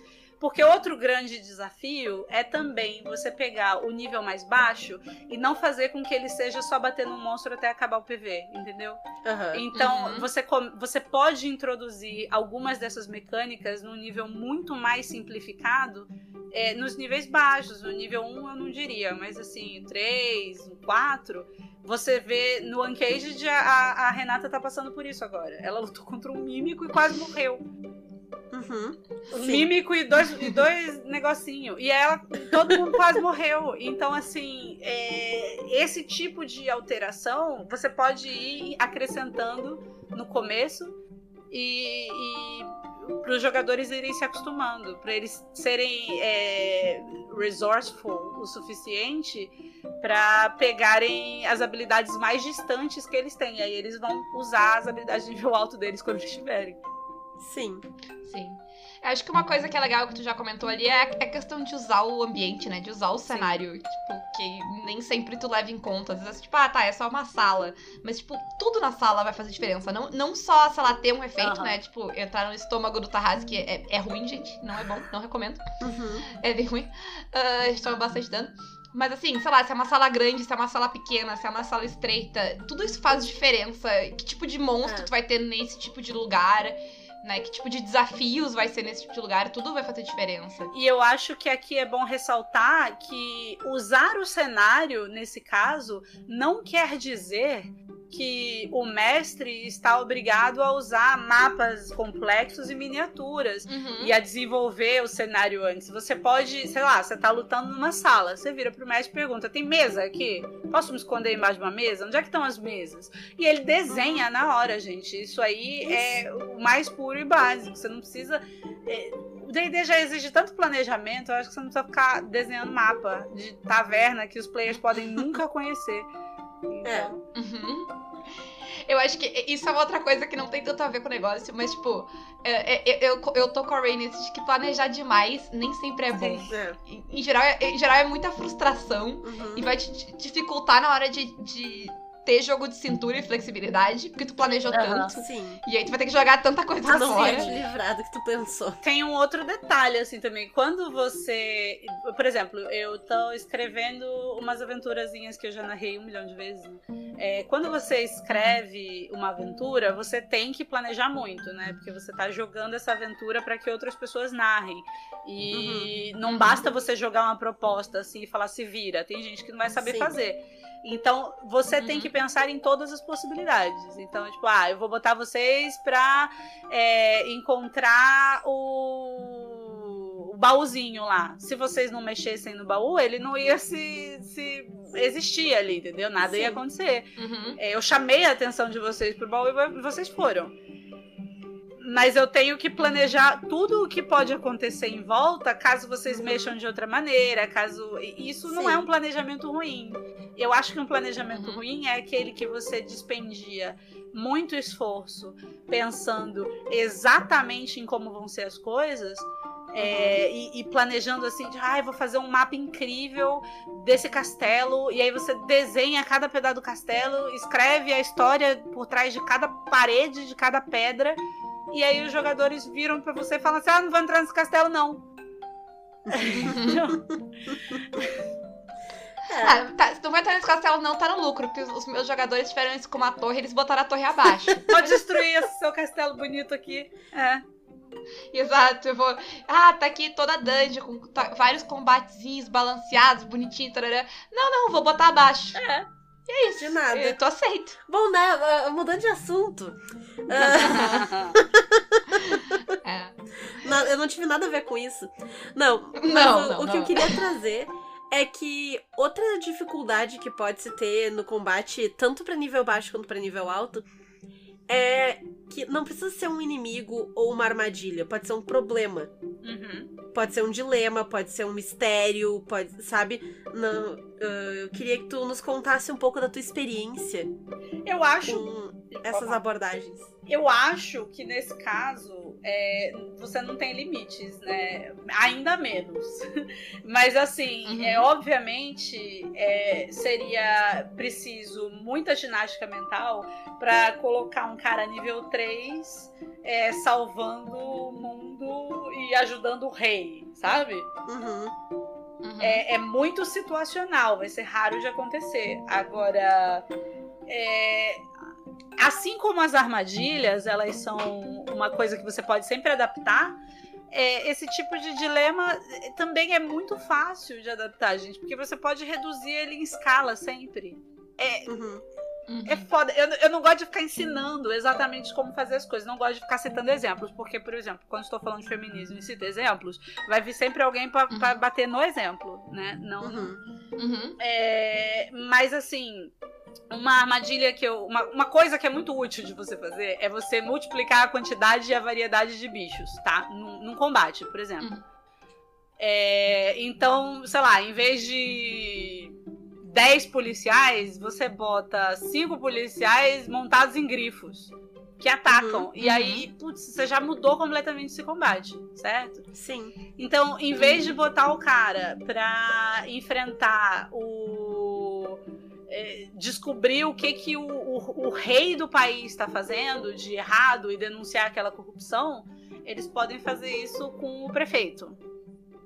Porque outro grande desafio é também você pegar o nível mais baixo e não fazer com que ele seja só bater no monstro até acabar o PV, entendeu? Aham. Então, Uhum. você, você pode introduzir algumas dessas mecânicas num nível muito mais simplificado é, nos níveis baixos. No nível 1 eu não diria, mas assim, 3, 4. Você vê no Uncaged a, a- Renata tá passando por isso agora. Ela lutou contra um mímico e quase morreu. Uhum. Um Sim. mímico e dois, e dois negocinho. E ela, todo mundo quase morreu. Então, assim, é, esse tipo de alteração você pode ir acrescentando no começo e, para os jogadores irem se acostumando, para eles serem é, resourceful o suficiente para pegarem as habilidades mais distantes que eles têm. E aí eles vão usar as habilidades de nível alto deles quando eles tiverem. Sim. Sim. Acho que uma coisa que é legal que tu já comentou ali é a é questão de usar o ambiente, né? De usar o cenário. Tipo, que nem sempre tu leva em conta. Às vezes, tipo, ah, tá, é só uma sala. Mas, tipo, tudo na sala vai fazer diferença. Não, não só, sei lá, ter um efeito, né? Tipo, entrar no estômago do Tarrasque é, é ruim, gente. Não é bom, não recomendo. Uhum. É bem ruim. Ah, a gente toma bastante dano. Mas assim, sei lá, se é uma sala grande, se é uma sala pequena, se é uma sala estreita, tudo isso faz diferença. Que tipo de monstro É. tu vai ter nesse tipo de lugar. Né? Que tipo de desafios vai ser nesse tipo de lugar, tudo vai fazer diferença. E eu acho que aqui é bom ressaltar que usar o cenário, nesse caso, não quer dizer que o mestre está obrigado a usar mapas complexos e miniaturas Uhum. e a desenvolver o cenário antes. Você pode, sei lá, você tá lutando numa sala, você vira pro mestre e pergunta: tem mesa aqui? Posso me esconder embaixo de uma mesa? Onde é que estão as mesas? E ele desenha na hora, gente. Isso aí é o mais puro e básico. Você não precisa. é, o D&D já exige tanto planejamento, eu acho que você não precisa ficar desenhando mapa de taverna que os players podem [laughs] nunca conhecer. Então, Uhum. Eu acho que isso é uma outra coisa que não tem tanto a ver com o negócio, mas, tipo, é- é- eu, eu tô com a Ray nesse de que planejar demais nem sempre é bom. É. Em, em geral, é- em geral, é muita frustração Uhum. e vai te te dificultar na hora de, de ter jogo de cintura e flexibilidade, porque tu planejou Aham. tanto. Sim. E aí tu vai ter que jogar tanta coisa na Assim, hora. de livrado que tu pensou. Tem um outro detalhe, assim, também. Quando você. Por exemplo, eu tô escrevendo umas aventurazinhas que eu já narrei um milhão de vezes. né? É, quando você escreve uma aventura, você tem que planejar muito, né? Porque você tá jogando essa aventura para que outras pessoas narrem. E não Uhum. basta você jogar uma proposta assim e falar se vira. Tem gente que não vai saber Sim. fazer. Então, você tem Uhum. que pensar em todas as possibilidades. Então, tipo, ah, eu vou botar vocês pra é, encontrar o... o baúzinho lá. Se vocês não mexessem no baú, ele não ia se, se existir ali, entendeu? Nada ia Sim. acontecer. Uhum. É, eu chamei a atenção de vocês pro baú e vocês foram. Mas eu tenho que planejar tudo o que pode acontecer em volta, caso vocês Uhum. mexam de outra maneira, caso. Isso não Sim. é um planejamento ruim. Eu acho que um planejamento Uhum. ruim é aquele que você dispendia muito esforço pensando exatamente em como vão ser as coisas. é, e, e planejando assim, de, ah, vou fazer um mapa incrível desse castelo, e aí você desenha cada pedaço do castelo, escreve a história por trás de cada parede, de cada pedra, e aí os jogadores viram pra você e falam assim: ah, não vou entrar nesse castelo, não. É. Ah, tá, se tu vai entrar nesse castelo, não tá no lucro, porque os, os meus jogadores tiveram isso com uma torre, eles botaram a torre abaixo. [laughs] Pode destruir esse seu castelo bonito aqui. É. Exato, eu vou. Ah, tá aqui toda a dungeon com tá- vários combatezinhos balanceados, bonitinho, tarará. Não, não, vou botar abaixo. É. E é isso. De nada. Eu tô aceito. Bom, né? ah, Mudando de assunto. [laughs] É. eu não tive nada a ver com isso. Não, mas Não, o, não, o que eu não. queria trazer é que outra dificuldade que pode se ter no combate, tanto pra nível baixo quanto pra nível alto, é que não precisa ser um inimigo ou uma armadilha, pode ser um problema. Uhum. Pode ser um dilema, pode ser um mistério, pode, sabe? Não, ah, eu queria que tu nos contasse um pouco da tua experiência Eu acho. com essas abordagens. Eu acho que nesse caso é, você não tem limites, né? Ainda menos. [laughs] Mas assim, Uhum. é, obviamente é, seria preciso muita ginástica mental para colocar um cara nível 3 é, salvando o mundo e ajudando o rei, sabe? Uhum. Uhum. É, é muito situacional, vai ser raro de acontecer. Agora, é, assim como as armadilhas, elas são uma coisa que você pode sempre adaptar. é, esse tipo de dilema é, também é muito fácil de adaptar, gente, porque você pode reduzir ele em escala sempre. É, Uhum. Uhum. é foda. Eu, eu não gosto de ficar ensinando exatamente como fazer as coisas. Não gosto de ficar citando exemplos. Porque, por exemplo, quando estou falando de feminismo e cito exemplos, vai vir sempre alguém pra Uhum. bater no exemplo, né? Não, Uhum. Uhum. é, mas assim, uma armadilha que eu. Uma, uma coisa que é muito útil de você fazer é você multiplicar a quantidade e a variedade de bichos, tá? Num, num combate, por exemplo. Uhum. É, então, sei lá, em vez de 10 policiais, você bota 5 policiais montados em grifos. Que atacam. Uhum, E aí, putz, você já mudou completamente esse combate, certo? Sim. Então, em vez de botar o cara pra enfrentar o. é, descobrir o que, que o, o, o rei do país está fazendo de errado e denunciar aquela corrupção, eles podem fazer isso com o prefeito.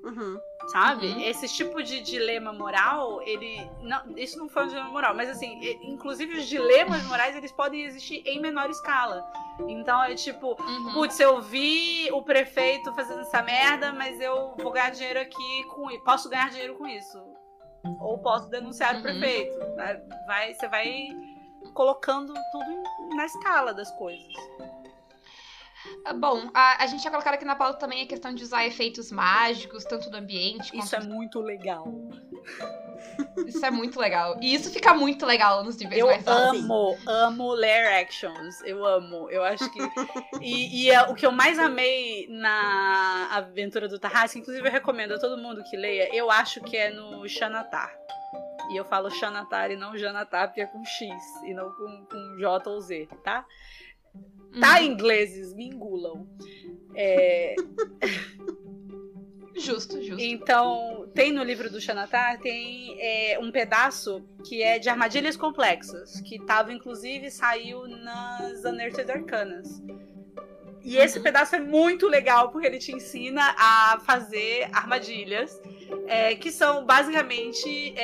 Uhum. Sabe? Uhum. Esse tipo de dilema moral, ele. Não, isso não foi um dilema moral, mas assim, inclusive os dilemas morais eles podem existir em menor escala. Então é tipo, Uhum. putz, eu vi o prefeito fazendo essa merda, mas eu vou ganhar dinheiro aqui com isso. Posso ganhar dinheiro com isso. Ou posso denunciar Uhum. o prefeito. né? Vai, você vai colocando tudo na escala das coisas. Ah, Bom, a, a gente tinha colocado aqui na pauta também a questão de usar efeitos mágicos, tanto do ambiente Isso é muito legal. Isso é muito legal. E isso fica muito legal nos níveis Eu mais altos. amo, amo lair actions. Eu amo. Eu acho que. e e é o que eu mais amei na aventura do Tarrasque, inclusive eu recomendo a todo mundo que leia, eu acho que é no Xanatar. E eu falo Xanatar e não Janatar, porque é com X e não com, com J ou Z, tá? Tá, Uhum. ingleses, me engulam. É, [laughs] Justo, justo. Então, tem no livro do Xanatar, tem é, um pedaço que é de armadilhas complexas, que tava, inclusive, saiu nas Unearthed Arcanas. E esse Uhum. pedaço é muito legal, porque ele te ensina a fazer armadilhas, é, que são basicamente.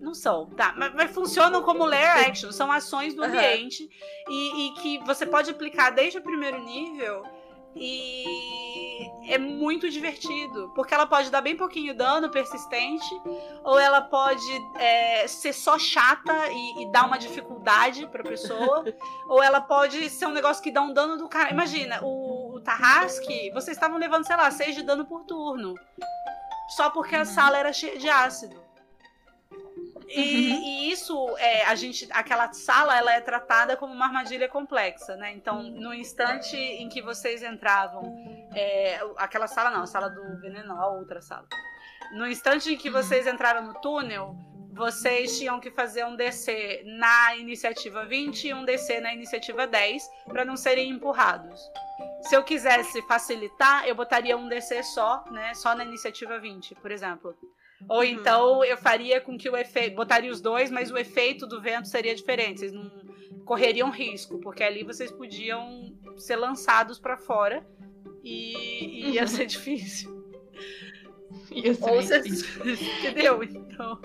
Não são, tá? Mas, mas funcionam como layer action, são ações do ambiente e, e que você pode aplicar desde o primeiro nível e é muito divertido, porque ela pode dar bem pouquinho dano persistente, ou ela pode é, ser só chata e, e dar uma dificuldade pra pessoa, [laughs] ou ela pode ser um negócio que dá um dano do cara. Imagina, o, o Tarrasque, vocês estavam levando, sei lá, 6 de dano por turno. Só porque a Uhum. sala era cheia de ácido. E, Uhum. e isso, é, a gente, aquela sala, ela é tratada como uma armadilha complexa, né? Então, no instante em que vocês entravam, é, aquela sala não, a sala do veneno, a outra sala. No instante em que Uhum. vocês entraram no túnel, vocês tinham que fazer um DC na iniciativa 20 e um DC na iniciativa 10 para não serem empurrados. Se eu quisesse facilitar, eu botaria um DC só, né? Só na iniciativa 20, por exemplo. Ou então eu faria com que o efeito. Botaria os dois, mas o efeito do vento seria diferente. Vocês não correriam risco, porque ali vocês podiam ser lançados para fora e, e ia ser difícil. [laughs] Isso, Ou isso, vocês. isso. [laughs] Entendeu? Então.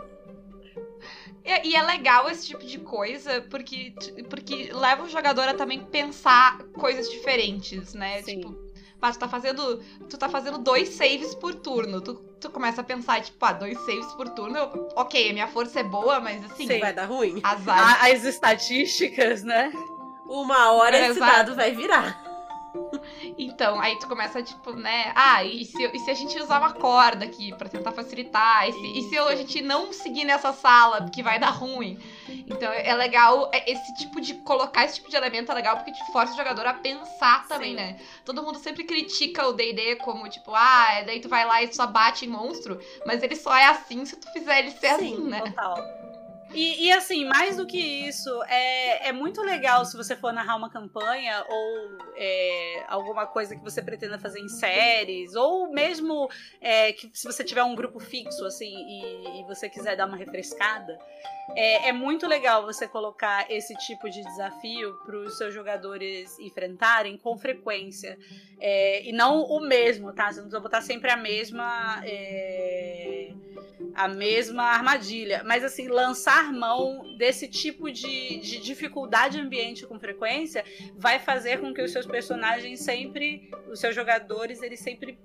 E, e é legal esse tipo de coisa, porque, porque leva o jogador a também pensar coisas diferentes, né? Sim. Tipo, pá, tu tá fazendo. Tu tá fazendo dois saves por turno. Tu, tu começa a pensar, tipo, ah, dois saves por turno. eu- ok, a minha força é boa, mas assim, Sim. Vai dar ruim. azar. A- as estatísticas, né? Uma hora É, esse exato. dado vai virar. Então, aí tu começa, tipo, né? Ah, e se, e se a gente usar uma corda aqui pra tentar facilitar? E se, e se eu- a gente não seguir nessa sala, porque vai dar ruim? Então é legal, é- esse tipo de. Colocar esse tipo de elemento é legal porque te força o jogador a pensar também, Sim. né? Todo mundo sempre critica o DD como, tipo, ah, daí tu vai lá e só bate em monstro, mas ele só é assim se tu fizer ele ser Sim, assim, né? Total. E, e, assim, mais do que isso, é, é muito legal se você for narrar uma campanha ou é, alguma coisa que você pretenda fazer em séries, ou mesmo é, que se você tiver um grupo fixo, assim, e, e você quiser dar uma refrescada, é, é muito legal você colocar esse tipo de desafio para os seus jogadores enfrentarem com frequência. É, e não o mesmo, tá? Você não precisa botar sempre a mesma. A mesma armadilha. Mas assim, lançar mão desse tipo de, de dificuldade ambiente com frequência vai fazer com que os seus personagens sempre, os seus jogadores, eles sempre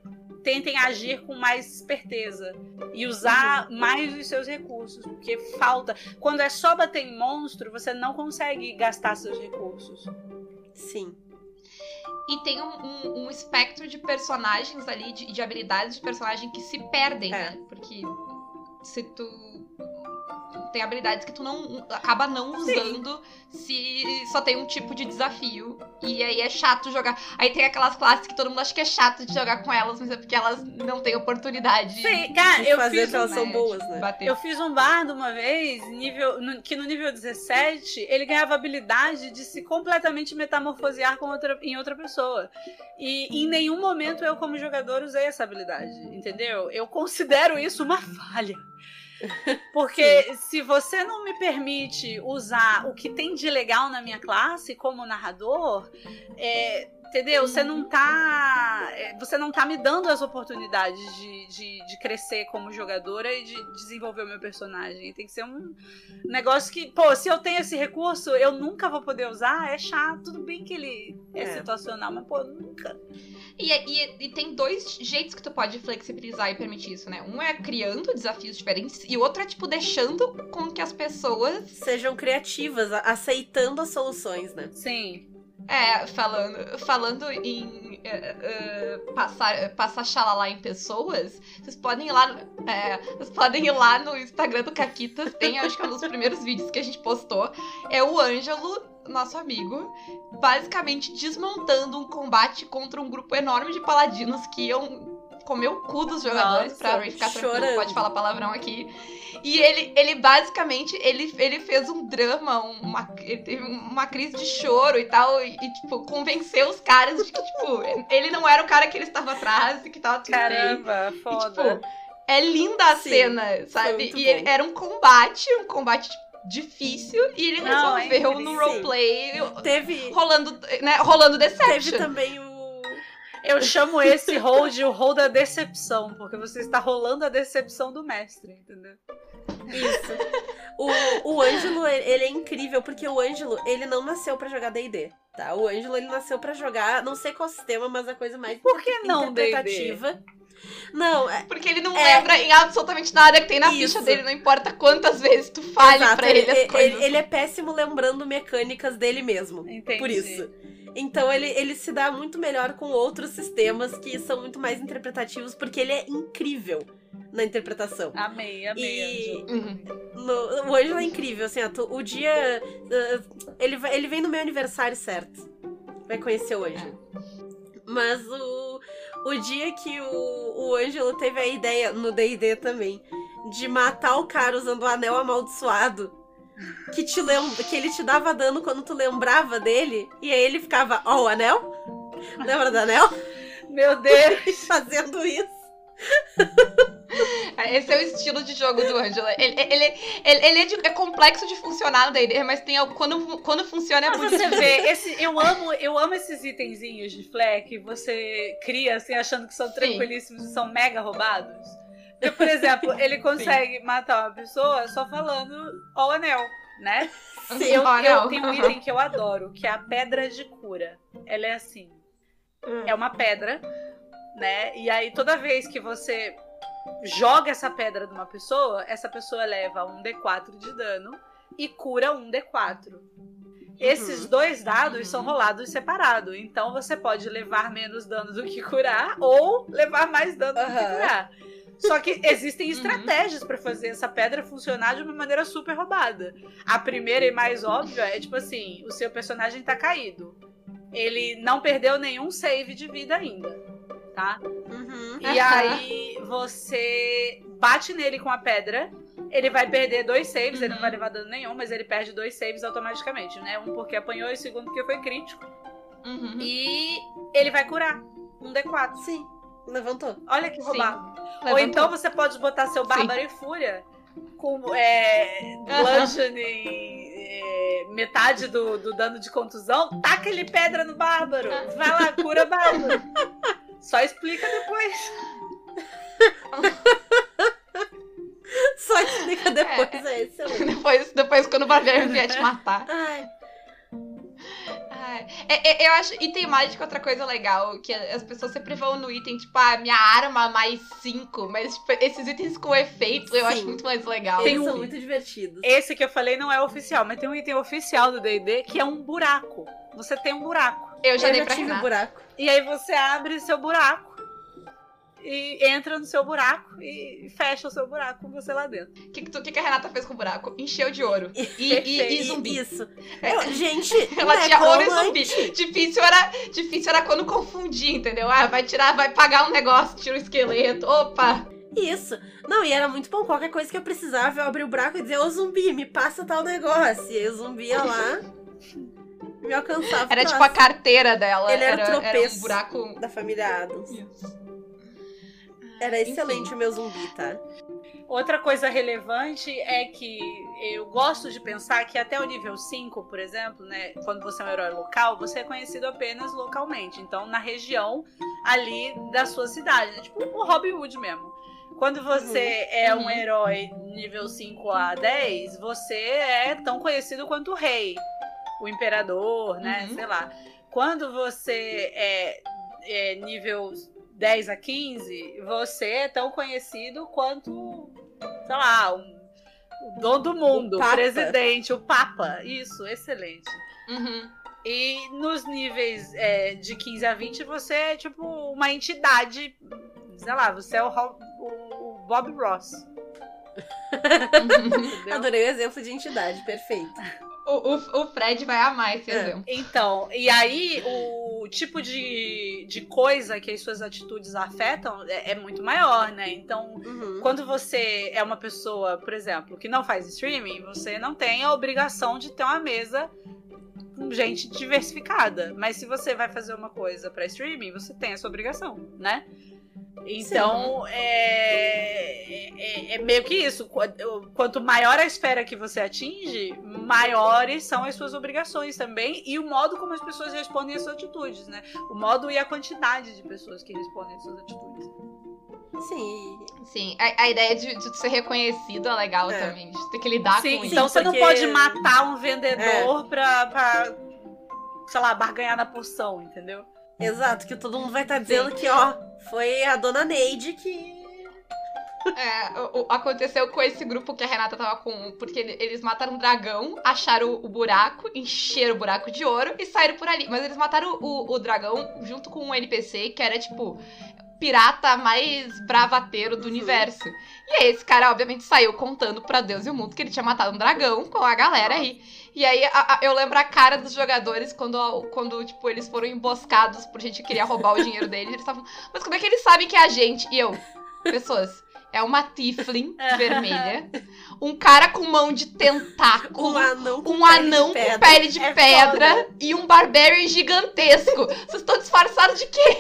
tentem agir com mais esperteza e usar mais os seus recursos, porque falta. Quando é só bater em monstro, você não consegue gastar seus recursos. Sim. E tem um, um- um espectro de personagens ali, de, de habilidades de personagem que se perdem, É. né? Porque se tu. Tem habilidades que tu não acaba não usando se só tem um tipo de desafio. E aí é chato jogar. Aí tem aquelas classes que todo mundo acha que é chato de jogar com elas, mas é porque elas não têm oportunidade de Sim, cara, De eu fazer fiz que elas né, são boas, né? bater. Eu fiz um bardo uma vez, nível, no- que no nível 17, ele ganhava a habilidade de se completamente metamorfosear com outra, em outra pessoa. E em nenhum momento eu, como jogador, usei essa habilidade, entendeu? Eu considero isso uma falha. Porque se você não me permite usar o que tem de legal na minha classe como narrador, é, Entendeu? Você não tá. é, Você não tá me dando as oportunidades de, de, de crescer como jogadora e de desenvolver o meu personagem. Tem que ser um negócio que, pô, se eu tenho esse recurso, eu nunca vou poder usar, é chato. Tudo bem que ele é, É. situacional, mas, pô, nunca. E, e, e tem dois jeitos que tu pode flexibilizar e permitir isso, né? Um é criando desafios diferentes e o outro é, tipo, deixando com que as pessoas. Sejam criativas, aceitando as soluções, né? Sim. É, falando, falando em é, é, passar, passar xalala em pessoas, vocês podem ir lá. é, vocês podem ir lá no Instagram do Caquitas, tem, acho que é um dos primeiros vídeos que a gente postou. É o Ângelo, nosso amigo, basicamente desmontando um combate contra um grupo enorme de paladinos que iam comer o cu dos jogadores, Nossa, pra ficar tranquilo, chorando. pode falar palavrão aqui. E ele, ele basicamente, ele, ele fez um drama, uma, ele teve uma crise de choro e tal, e, e, tipo, convenceu os caras de que, tipo, ele não era o cara que ele estava atrás e que tava tudo bem. Caramba, E, foda. tipo, é linda a Sim, cena, sabe? E ele- era um combate, um combate tipo, difícil, e ele Não, é resolveu no incrível. roleplay, Teve, rolando, né, rolando teve Deception. também o. Eu chamo esse hold o hold da decepção, porque você está rolando a decepção do mestre, entendeu? Isso. O, o Ângelo, ele é incrível, porque o Ângelo, ele não nasceu pra jogar D&D, tá? O Ângelo, ele nasceu pra jogar, não sei qual sistema, mas a coisa mais Por que não D&D? interpretativa. Não, é, Porque ele não É. lembra em absolutamente nada que tem na Isso. ficha dele, não importa quantas vezes tu fale exato, pra ele, as ele, coisas. ele- ele é péssimo lembrando mecânicas dele mesmo. Entendi. Por isso. Então ele, ele se dá muito melhor com outros sistemas que são muito mais interpretativos, porque ele é incrível na interpretação. Amei, amei, E-. Uhum. No- o Ângelo é incrível, assim, ó, tu- o dia. uh, ele, ele vem no meu aniversário certo. Vai conhecer o Ângelo. Mas o, o dia que o, o Ângelo teve a ideia, no DD também, de matar o cara usando o anel amaldiçoado. Que, te lem que ele te dava dano quando tu lembrava dele. E aí ele ficava, ó, o anel? Lembra do anel? Meu Deus! [laughs] Fazendo isso. [laughs] [laughs] Esse é o estilo de jogo do Ângelo. Ele, ele, ele, ele é, de- é complexo de funcionar no D&D, mas tem, al- quando, quando funciona é muito você vê, esse, eu amo, eu amo esses itenzinhos de Fleck que você cria assim, achando que são tranquilíssimos e são mega roubados. Porque, por exemplo, ele [laughs] consegue matar uma pessoa só falando ó o anel, né? Sim, Eu, eu tenho um item que eu adoro, que é a pedra de cura. Ela é assim. É uma pedra, né? E aí toda vez que você joga essa pedra numa pessoa, essa pessoa leva um D4 de dano e cura um D4. Esses dois dados são rolados separados. Então você pode levar menos dano do que curar ou levar mais dano do que curar. Só que existem Uhum. estratégias pra fazer essa pedra funcionar de uma maneira super roubada. A primeira e mais óbvia é tipo assim: o seu personagem tá caído. Ele não perdeu nenhum save de vida ainda, tá? Uhum. E aí você bate nele com a pedra. Ele vai perder dois saves, ele não vai levar dano nenhum, mas ele perde dois saves automaticamente, né? Um porque apanhou e o segundo porque foi crítico. Uhum. E ele vai curar. Um D4. Sim, levantou. Olha que Sim. roubado. Ou então você pode botar seu Bárbaro e Fúria com é, bludgeoning, é, metade do, do dano de contusão. Taca ele pedra no Bárbaro. Vai lá, cura Bárbaro. [laughs] Só explica depois. [laughs] Só explica depois, é, excelente. [laughs] Depois, depois, quando o barbeiro vier te matar. [laughs] Ai, Ai, é- é- eu acho. Item mágico é outra coisa legal. Que as pessoas sempre vão no item, tipo, ah, minha arma mais 5. Mas tipo, esses itens com efeito eu Sim. acho muito mais legal. eles Tem são um- muito divertidos. Esse que eu falei não é oficial, mas tem um item oficial do D&D que é um buraco. Você tem um buraco. Eu já eu dei já pra tive um buraco. E aí você abre seu buraco e entra no seu buraco e fecha o seu buraco com você lá dentro. O que, que, que a Renata fez com o buraco? Encheu de ouro. E, e, [laughs] e zumbi. Isso. É. Gente, [laughs] Ela tinha ouro e zumbi. Difícil era, difícil era quando confundir, entendeu? Ah, vai tirar, vai pagar um negócio, tira o esqueleto. Opa! Isso. Não, e era muito bom. Qualquer coisa que eu precisava, eu abria o buraco e dizia, ô zumbi, me passa tal negócio. E aí o zumbi ia lá, me alcançava. Era tipo a carteira dela. Ele era o era, tropeço. um buraco. Da família Adams. Isso. Era excelente o meu zumbi, tá? Outra coisa relevante é que eu gosto de pensar que até o nível 5, por exemplo, né, quando você é um herói local, você é conhecido apenas localmente. Então, na região ali da sua cidade. Né? Tipo o Robin Hood mesmo. Quando você Uhum. é um Uhum. herói nível 5 a 10, você é tão conhecido quanto o rei, o imperador, né? Uhum. Sei lá. Quando você é, é nível 10 a 15, você é tão conhecido quanto, sei lá, um, o dono do mundo, o presidente, o Papa. Isso, excelente. Uhum. E nos níveis é, de 15 a 20, você é tipo uma entidade. Sei lá, você é o, o- o Bob Ross. [laughs] Adorei o exemplo de entidade, perfeito. O, o, o Fred vai amar esse É. exemplo. Então, e aí o tipo de, de coisa que as suas atitudes afetam é, é muito maior, né? Então, Uhum. quando você é uma pessoa, por exemplo, que não faz streaming, você não tem a obrigação de ter uma mesa com gente diversificada. Mas se você vai fazer uma coisa pra streaming, você tem essa obrigação, né? Então, é, é, é meio que isso. Qu- Quanto maior a esfera que você atinge, maiores são as suas obrigações também e o modo como as pessoas respondem às suas atitudes, né? O modo e a quantidade de pessoas que respondem às suas atitudes. Sim. Sim, a, a ideia de, de ser reconhecido é legal É. também, de ter que lidar Sim, com isso. então você não porque- pode matar um vendedor pra, pra, sei lá, barganhar na poção, entendeu? Exato, que todo mundo vai estar dizendo que, ó, foi a dona Neide que. É, o- o- aconteceu com esse grupo que a Renata tava com. Porque ele- eles mataram um dragão, acharam o, o buraco, encheram o buraco de ouro e saíram por ali. Mas eles mataram o, o dragão junto com um NPC que era tipo. Pirata mais bravateiro do Uhum. universo. E aí, esse cara, obviamente, saiu contando pra Deus e o mundo que ele tinha matado um dragão com a galera aí. E aí, a- a- eu lembro a cara dos jogadores quando, quando tipo, eles foram emboscados por gente que queria roubar o dinheiro deles. Eles estavam, mas como é que eles sabem que é a gente? E eu, pessoas, é uma Tiflin [laughs] vermelha, um cara com mão de tentáculo, Um anão com um pele de anão com pedra. pele de É pedra e um barbarian gigantesco. Vocês estão disfarçados de quê?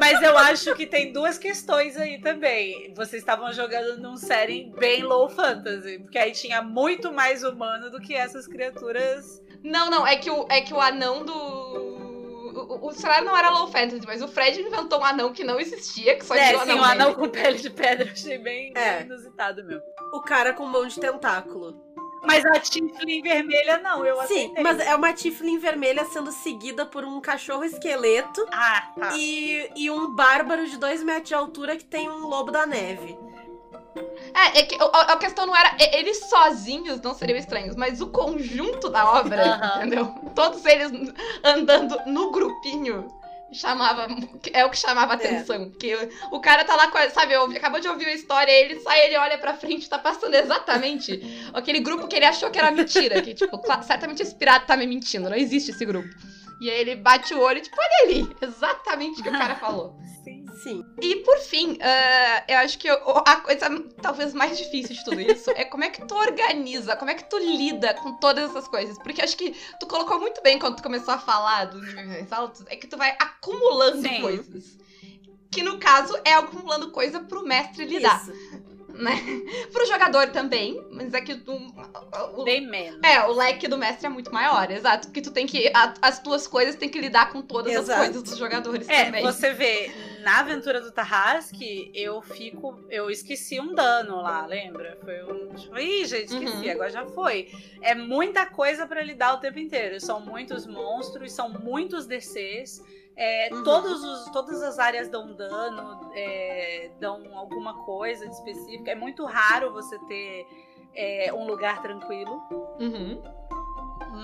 Mas eu acho que tem duas questões aí também. Vocês estavam jogando num setting bem low fantasy, porque aí tinha muito mais humano do que essas criaturas. Não, não, é que o, é que o anão do. O, o cenário não era low fantasy, mas o Fred inventou um anão que não existia, que só é, tinha sim, anão um anão com pele de pedra, eu achei bem, bem É. inusitado mesmo. O cara com mão de tentáculo. Mas a Tiflin vermelha não, eu Sim, aceitei. mas é uma Tiflin vermelha sendo seguida por um cachorro esqueleto Ah, tá. e, e um bárbaro de dois metros de altura que tem um lobo da neve. É, é que a, a questão não era. Eles sozinhos não seriam estranhos, mas o conjunto da obra, Aham. entendeu? Todos eles andando no grupinho chamava. É o que chamava atenção. Porque o cara tá lá Sabe, eu- acabou de ouvir a história, ele sai, ele olha pra frente, tá passando exatamente aquele grupo que ele achou que era mentira. Que, tipo, certamente esse pirata tá me mentindo, não existe esse grupo. E aí ele bate o olho, tipo, olha ali, exatamente o que o cara falou. [laughs] Sim. Sim. E por fim, ah, eu acho que a coisa talvez mais difícil de tudo isso é como é que tu organiza, como é que tu lida com todas essas coisas. Porque acho que tu colocou muito bem quando tu começou a falar dos níveis altos, é que tu vai acumulando Sim. coisas. Que no caso é acumulando coisa pro mestre lidar, Isso. Né? [laughs] Pro jogador também, mas é que tu, o, Bem menos. é, o leque do mestre é muito maior, exato. Porque tu tem que. a- as tuas coisas tem que lidar com todas as Exato. coisas dos jogadores É, também. você vê, na aventura do Tarrasque, eu fico. Eu esqueci um dano lá, lembra? Foi um. tipo, Ih, gente, esqueci, Uhum. agora já foi. É muita coisa pra lidar o tempo inteiro. São muitos monstros, são muitos DCs. É, Uhum. todos os, todas as áreas dão dano, é, dão alguma coisa de específica. É muito raro você ter é, um lugar tranquilo. Uhum.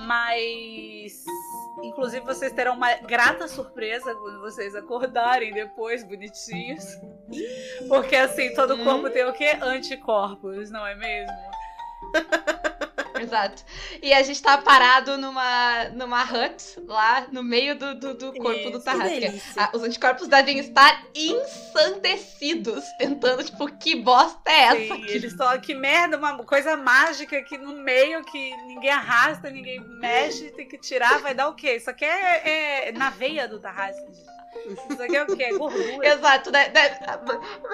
Mas. Inclusive, vocês terão uma grata surpresa quando vocês acordarem depois, bonitinhos. Porque assim, todo Hum. corpo tem o quê? Anticorpos, não é mesmo? [laughs] Exato. E a gente tá parado numa, numa hut lá no meio do, do, do corpo Isso, do Que Tarrasque. delícia. Ah, os anticorpos devem estar ensandecidos, tentando, tipo, que bosta é essa? Sim, aqui? eles estão que merda, uma coisa mágica aqui no meio que ninguém arrasta, ninguém mexe, tem que tirar, vai dar o quê? Isso aqui é, é na veia do Tarrasque. gente. Isso aqui é o quê? É gordura. Exato, né? né?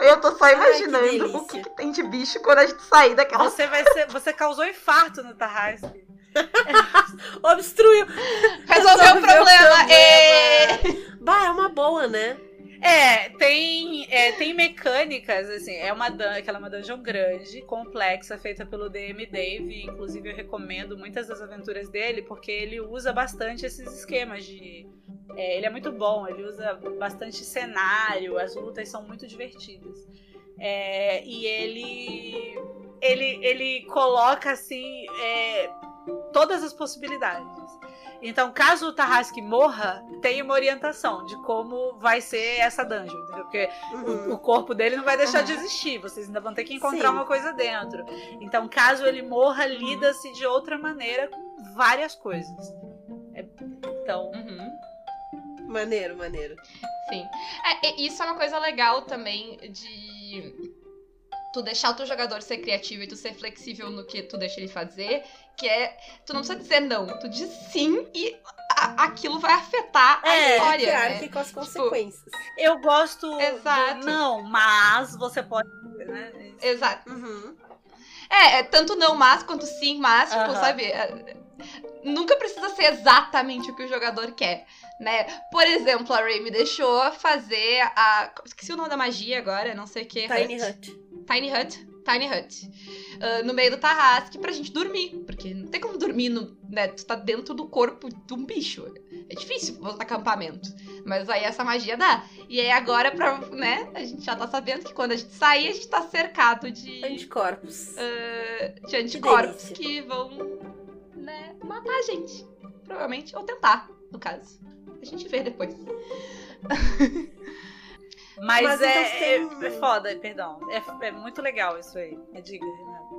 Eu tô só que imaginando o delícia. que, que tem de bicho quando a gente sair daquela. Você vai ser, você causou infarto no Tarrasque. [laughs] Obstruiu. Resolveu o problema! Ê! Bah, é uma boa, né? É, tem, é, tem mecânicas, assim, é uma dun aquela é uma dungeon grande, complexa, feita pelo DM Dave, inclusive eu recomendo muitas das aventuras dele, porque ele usa bastante esses esquemas de... é, ele é muito bom, ele usa bastante cenário, as lutas são muito divertidas. É, e ele, ele, ele coloca, assim, é, todas as possibilidades. Então, caso o Tarrasque morra, tem uma orientação de como vai ser essa dungeon, entendeu? Porque Uhum. o corpo dele não vai deixar de Uhum. existir, vocês ainda vão ter que encontrar Sim. uma coisa dentro. Então, caso ele morra, lida-se de outra maneira com várias coisas. É- então, Uhum. Maneiro, maneiro. Sim. É, isso é uma coisa legal também de tu deixar o teu jogador ser criativo e tu ser flexível no que tu deixa ele fazer, que é tu não precisa dizer não, tu diz sim e a- aquilo vai afetar a É, história. claro né? que com as consequências. eu gosto Exato. do não, mas você pode. Né? Exato. Uhum. É, é tanto não mas quanto sim mas, tipo, Aham. sabe? é, nunca precisa ser exatamente o que o jogador quer, né? Por exemplo, a Ray me deixou fazer a. Esqueci o nome da magia agora, não sei o que. Tiny Hut. Tiny Hut. Tiny Hut. ah, no meio do Tarrasque pra gente dormir. Porque não tem como dormir no. Né, tu tá dentro do corpo de um bicho. É difícil montar acampamento. Mas aí essa magia dá. E aí agora, pra, né, a gente já tá sabendo que quando a gente sair, a gente tá cercado de, Anticorpos. ah, de anticorpos delícia. que vão, né, matar a gente. Provavelmente. Ou tentar, no caso. A gente vê depois. [laughs] Mas, Mas é, então tem- é, é foda, perdão. É, é muito legal isso aí. Me diga, Renata.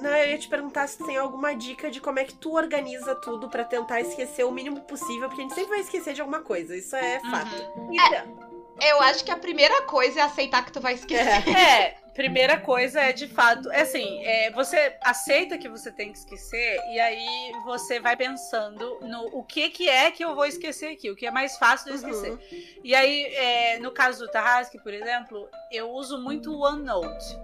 Não, eu ia te perguntar se tem alguma dica de como é que tu organiza tudo pra tentar esquecer o mínimo possível, porque a gente sempre vai esquecer de alguma coisa, isso é fato. Então, Eu acho que a primeira coisa é aceitar que tu vai esquecer. É, [laughs] primeira coisa é de fato, é assim, é, você aceita que você tem que esquecer e aí você vai pensando no o que que é que eu vou esquecer aqui, o que é mais fácil de esquecer. Uhum. E aí, é, no caso do Tarrasque, por exemplo, eu uso muito o OneNote.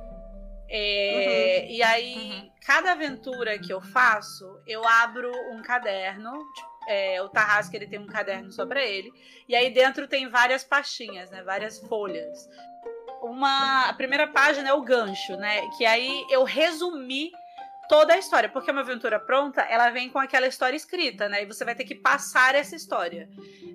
É, E aí, cada aventura que eu faço, eu abro um caderno. tipo, é, o Tarrasque ele tem um caderno só pra ele. E aí dentro tem várias pastinhas, né? Várias folhas. Uma, a primeira página é o gancho, né? Que aí eu resumi toda a história, porque uma aventura pronta, ela vem com aquela história escrita, né? E você vai ter que passar essa história.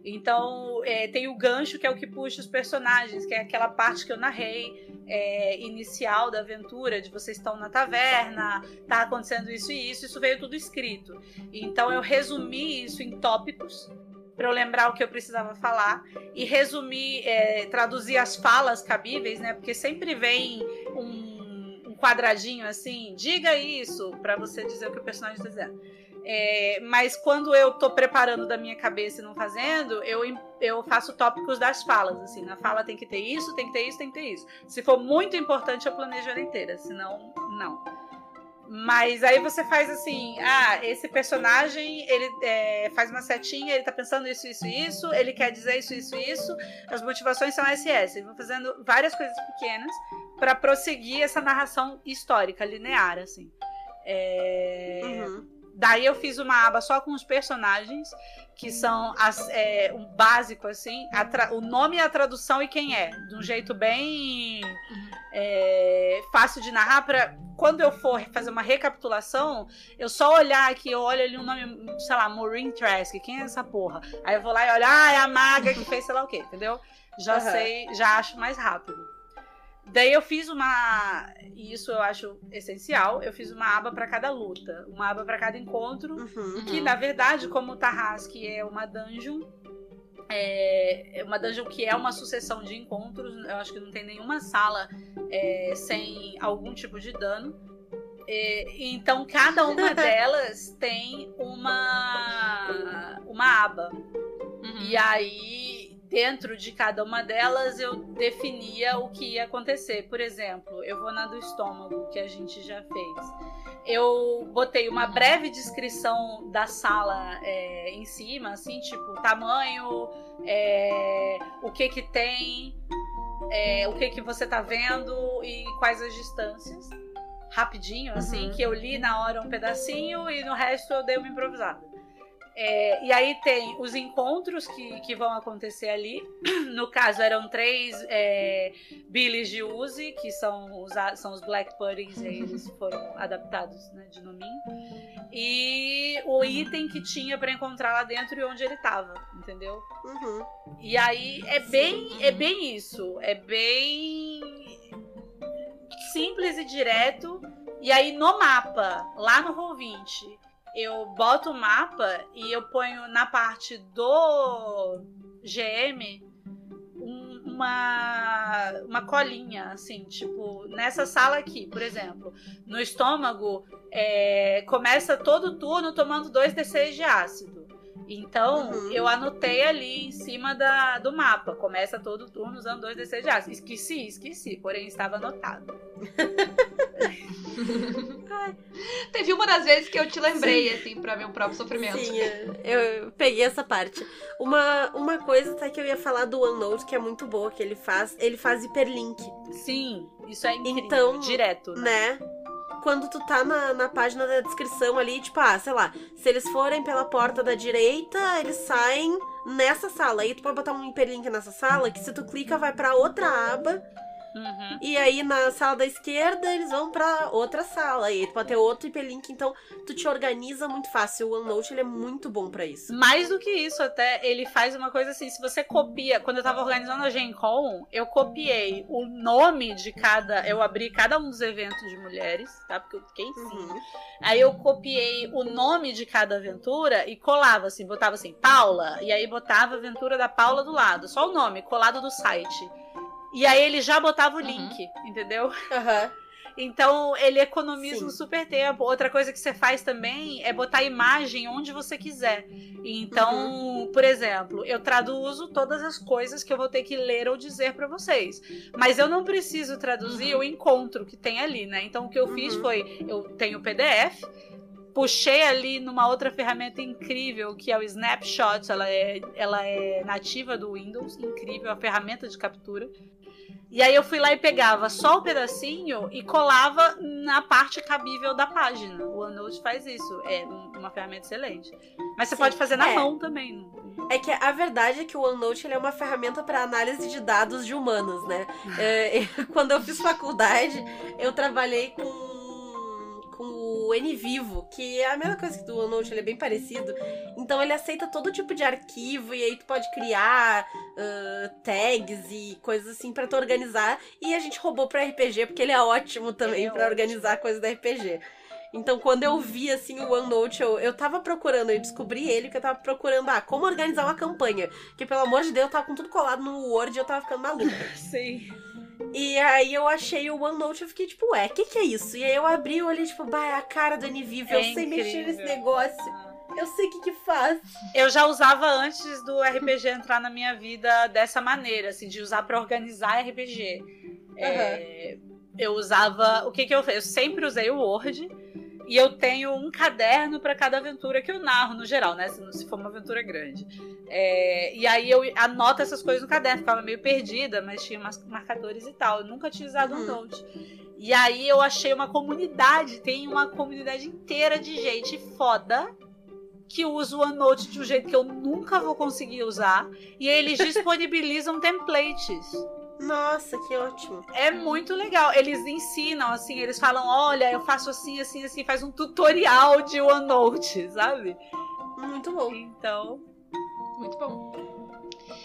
Então, é, tem o gancho, que é o que puxa os personagens, que é aquela parte que eu narrei é, inicial da aventura, de vocês estão na taverna, tá acontecendo isso e isso, isso veio tudo escrito. Então, eu resumi isso em tópicos, para eu lembrar o que eu precisava falar, e resumir, é, traduzir as falas cabíveis, né? Porque sempre vem um, um quadradinho assim, diga isso, para você dizer o que o personagem está dizendo. É, mas quando eu tô preparando da minha cabeça e não fazendo, eu, eu faço tópicos das falas. Assim, na fala tem que ter isso, tem que ter isso, tem que ter isso. Se for muito importante, eu planejo ela inteira. Senão, não. Mas aí você faz assim: ah, esse personagem ele é, faz uma setinha, ele tá pensando isso, isso, isso, ele quer dizer isso, isso, isso. As motivações são SS. Vou fazendo várias coisas pequenas para prosseguir essa narração histórica, linear, assim. É... Uhum. Daí eu fiz uma aba só com os personagens, que são as, é, um básico, assim, tra- o nome, a tradução e quem é. De um jeito bem é, fácil de narrar para quando eu for fazer uma recapitulação, eu só olhar aqui, eu olho ali um nome, sei lá, Maureen Trask, quem é essa porra? Aí eu vou lá e olho, ah, é a maga que fez sei lá o quê, entendeu? Já Aham. sei, já acho mais rápido. Daí eu fiz uma, e isso eu acho essencial, eu fiz uma aba para cada luta, uma aba para cada encontro, Uhum. que na verdade, como o Tarrasque é uma dungeon, é é uma dungeon que é uma sucessão de encontros, eu acho que não tem nenhuma sala é, sem algum tipo de dano. É, então cada uma [laughs] delas tem uma uma aba. Uhum. E aí, dentro de cada uma delas, eu definia o que ia acontecer. Por exemplo, eu vou na do estômago, que a gente já fez. Eu botei uma breve descrição da sala é, em cima, assim, tipo, tamanho, é, o que que tem, é, o que que você tá vendo e quais as distâncias. Rapidinho, assim, Uhum. que eu li na hora um pedacinho e no resto eu dei uma improvisada. É, e aí tem os encontros que, que vão acontecer ali. [clears throat] No caso, eram três é, Billys de Uzi, que são os, são os Black Puddings, e aí eles foram adaptados né, de nominho. E o item que tinha pra encontrar lá dentro e onde ele tava, entendeu? Uhum. E aí é bem, é bem isso. É bem simples e direto. E aí no mapa, lá no Roll20, eu boto o mapa e eu ponho na parte do GM um- uma, uma colinha, assim, tipo, nessa sala aqui, por exemplo. No estômago, é, começa todo turno tomando 2 D6 de ácido. Então, Uhum. eu anotei ali em cima da, do mapa. Começa todo turno usando 2 D6 de ácido. Esqueci, esqueci, porém estava anotado. [laughs] Teve uma das vezes que eu te lembrei, assim, pra meu próprio sofrimento. Sim, eu, peguei essa parte. Uma, uma coisa tá, que eu ia falar do OneNote, que é muito boa, que ele faz, ele faz hiperlink, Sim, isso é incrível. Então, direto, né? né? Quando tu tá na, na página da descrição ali, tipo, ah, sei lá, se eles forem pela porta da direita, eles saem nessa sala. Aí tu pode botar um hiperlink nessa sala, que se tu clica vai pra outra aba, Uhum. e aí na sala da esquerda eles vão pra outra sala. E aí tu pode ter outro hiperlink, então tu te organiza muito fácil. O OneNote ele é muito bom pra isso. Mais do que isso, até ele faz uma coisa assim: se você copia. Quando eu tava organizando a Gen Con, eu copiei o nome de cada. Eu abri cada um dos eventos de mulheres, tá? Porque eu fiquei cima. Uhum. Aí eu copiei o nome de cada aventura e colava assim, botava assim, Paula, e aí botava a aventura da Paula do lado, só o nome, colado do site. E aí ele já botava o Uhum. link, entendeu? Aham. Então ele economiza Sim. um super tempo. Outra coisa que você faz também é botar a imagem onde você quiser. Então, por exemplo, eu traduzo todas as coisas que eu vou ter que ler ou dizer pra vocês. Mas eu não preciso traduzir Uhum. o encontro que tem ali, né? Então o que eu fiz Uhum. foi, eu tenho o PDF, puxei ali numa outra ferramenta incrível que é o Snapshot, ela é, ela é nativa do Windows, incrível, a ferramenta de captura. E aí eu fui lá e pegava só o pedacinho e colava na parte cabível da página. O OneNote faz isso, é um- uma ferramenta excelente. Mas você Sim, pode fazer na é. mão também. É que a verdade é que o OneNote ele é uma ferramenta para análise de dados de humanos, né? É, [laughs] eu- quando eu fiz faculdade, eu trabalhei com, o NVivo, que é a mesma coisa que do OneNote, ele é bem parecido. Então ele aceita todo tipo de arquivo e aí tu pode criar ah, tags e coisas assim para tu organizar. E a gente roubou para RPG porque ele é ótimo também é para organizar coisas da RPG. Então, quando eu vi, assim, o OneNote, eu, eu tava procurando, eu descobri ele, que eu tava procurando, ah, como organizar uma campanha. Que, pelo amor de Deus, eu tava com tudo colado no Word e eu tava ficando maluca. [laughs] Sim. E aí eu achei o OneNote e eu fiquei tipo, ué, o que que é isso? E aí eu abri e olhei, tipo, bah, é a cara do Anivivo, É eu sei mexer incrível. nesse negócio. Eu sei o que que faz. Eu já usava antes do RPG entrar na minha vida dessa maneira, assim, de usar pra organizar RPG. É, eu usava. O que que eu fiz? Eu sempre usei o Word. E eu tenho um caderno pra cada aventura que eu narro, no geral, né? Se, se for uma aventura grande. É, e aí eu anoto essas coisas no caderno. Ficava meio perdida, mas tinha umas marcadores e tal. Eu nunca tinha usado um Uhum. note. E aí eu achei uma comunidade, tem uma comunidade inteira de gente foda que usa o OneNote de um jeito que eu nunca vou conseguir usar. E eles [laughs] disponibilizam templates. Nossa, que ótimo. É muito legal. Eles ensinam, assim, eles falam: olha, eu faço assim, assim, assim, faz um tutorial de OneNote, sabe? Muito bom. Então. Muito bom.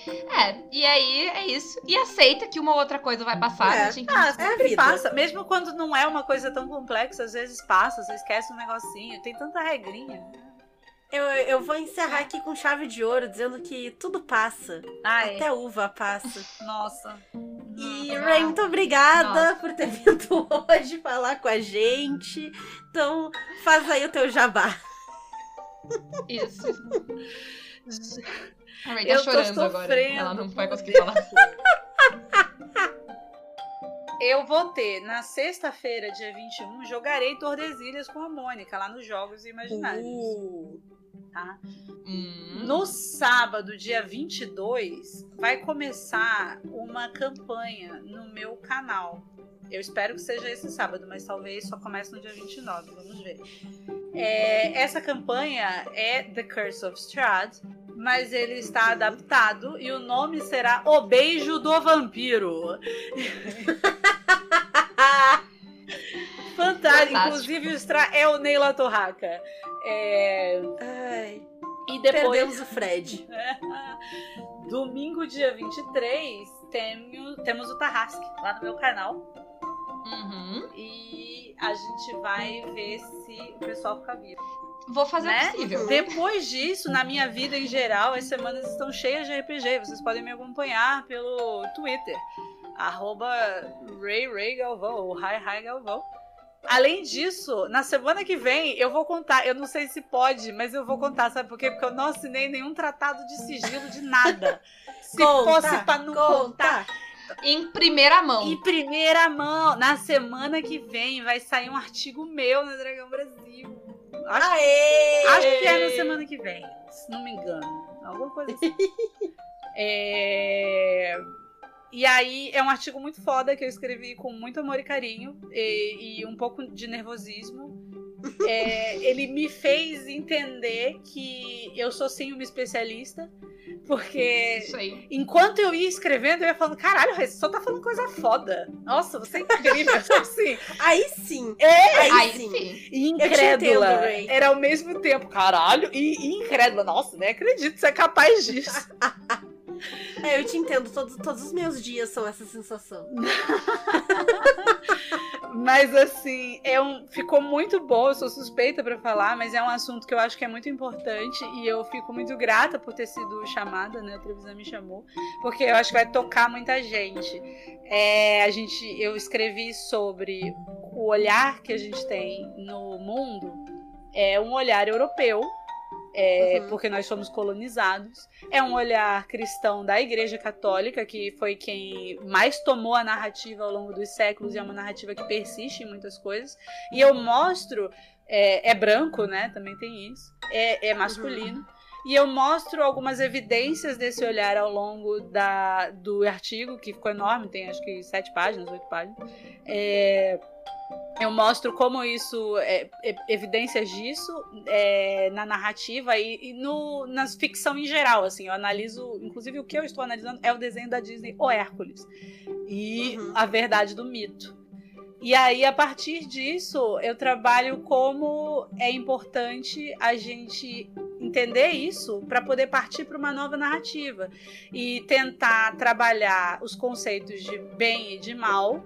É, e aí é isso. E aceita que uma outra coisa vai passar. É. gente? Ah, sempre vida. passa. Mesmo quando não é uma coisa tão complexa, às vezes passa, você esquece um negocinho. Tem tanta regrinha. Eu, eu vou encerrar aqui com chave de ouro, dizendo que tudo passa. Ai, Até uva passa. nossa. E, Ray, muito obrigada Nossa. por ter vindo [laughs] hoje falar com a gente. Então, faz aí o teu jabá. Isso. A Ray tá Eu chorando agora. Ela não vai conseguir falar. Eu vou ter, na sexta-feira, dia 21, jogarei Tordesilhas com a Mônica, lá nos Jogos Imaginários. Uh, Tá? Hum. No sábado, dia 22, vai começar uma campanha no meu canal. Eu espero que seja esse sábado, mas talvez só comece no dia 29, vamos ver. É, essa campanha é The Curse of Strahd, mas ele está adaptado e o nome será O Beijo do Vampiro. [laughs] Fantástico. Fantástico. Inclusive, o Strahd é o Neila Torraca. É, ai, e depois... perdemos o Fred. [laughs] Domingo, dia 23, tenho, temos o Tarrasque lá no meu canal. Uhum. E a gente vai ver se o pessoal fica vivo. Vou fazer Né? o possível. Depois disso, na minha vida em geral, as semanas estão cheias de RPG. Vocês podem me acompanhar pelo Twitter. Arroba Ray Ray Galvão, ou Hi Hi Galvão. Além disso, na semana que vem eu vou contar, eu não sei se pode, mas eu vou contar, sabe por quê? Porque eu não assinei nenhum tratado de sigilo de nada. [laughs] Se fosse pra não contar. Em primeira mão. Em primeira mão, na semana que vem vai sair um artigo meu na Dragão Brasil. Acho, Aê! acho que é na semana que vem, se não me engano. Alguma coisa assim. [laughs] É, E aí é um artigo muito foda que eu escrevi com muito amor e carinho e, e um pouco de nervosismo. É, ele me fez entender que eu sou sim uma especialista, porque Isso aí. enquanto eu ia escrevendo, eu ia falando, caralho, você só tá falando coisa foda. Nossa, você é incrível. [laughs] assim, Aí sim. É, Aí, Aí sim. sim. e Eu te incrédula. entendo. Era ao mesmo tempo, caralho, e, e incrédula. Nossa, nem acredito você é capaz disso. [laughs] É, eu te entendo. Todos, todos os meus dias são essa sensação. [laughs] Mas assim, é um, ficou muito bom, eu sou suspeita pra falar, mas é um assunto que eu acho que é muito importante e eu fico muito grata por ter sido chamada, né? A televisão me chamou, porque eu acho que vai tocar muita gente. É, a gente, eu escrevi sobre o olhar que a gente tem no mundo, é um olhar europeu. É, Uhum. Porque nós somos colonizados. É um olhar cristão da Igreja Católica, que foi quem mais tomou a narrativa ao longo dos séculos e é uma narrativa que persiste em muitas coisas. E eu mostro, é, é branco, né? Também tem isso. É, é masculino. E eu mostro algumas evidências desse olhar ao longo da, do artigo, que ficou enorme, tem acho que sete páginas, oito páginas. É, eu mostro como isso, é, é, evidências disso é, na narrativa e, e no, na ficção em geral. Assim, eu analiso, inclusive o que eu estou analisando é o desenho da Disney, O Hércules, e Uhum. a verdade do mito. E aí, a partir disso, eu trabalho como é importante a gente entender isso para poder partir para uma nova narrativa e tentar trabalhar os conceitos de bem e de mal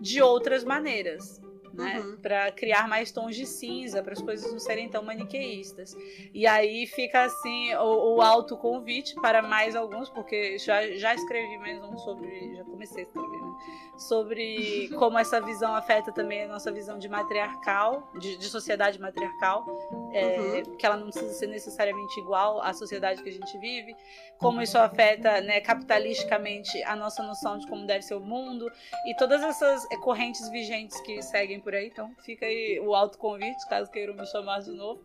de outras maneiras. Né? Uhum. Para criar mais tons de cinza, para as coisas não serem tão maniqueístas. E aí fica assim o, o autoconvite para mais alguns, porque já, já escrevi mais um sobre. Já comecei a escrever, né? Sobre [laughs] como essa visão afeta também a nossa visão de matriarcal, de, de sociedade matriarcal, é, que ela não precisa ser necessariamente igual à sociedade que a gente vive, como isso afeta né, capitalisticamente a nossa noção de como deve ser o mundo, e todas essas correntes vigentes que seguem por aí. Então fica aí o autoconvite, caso queiram me chamar de novo.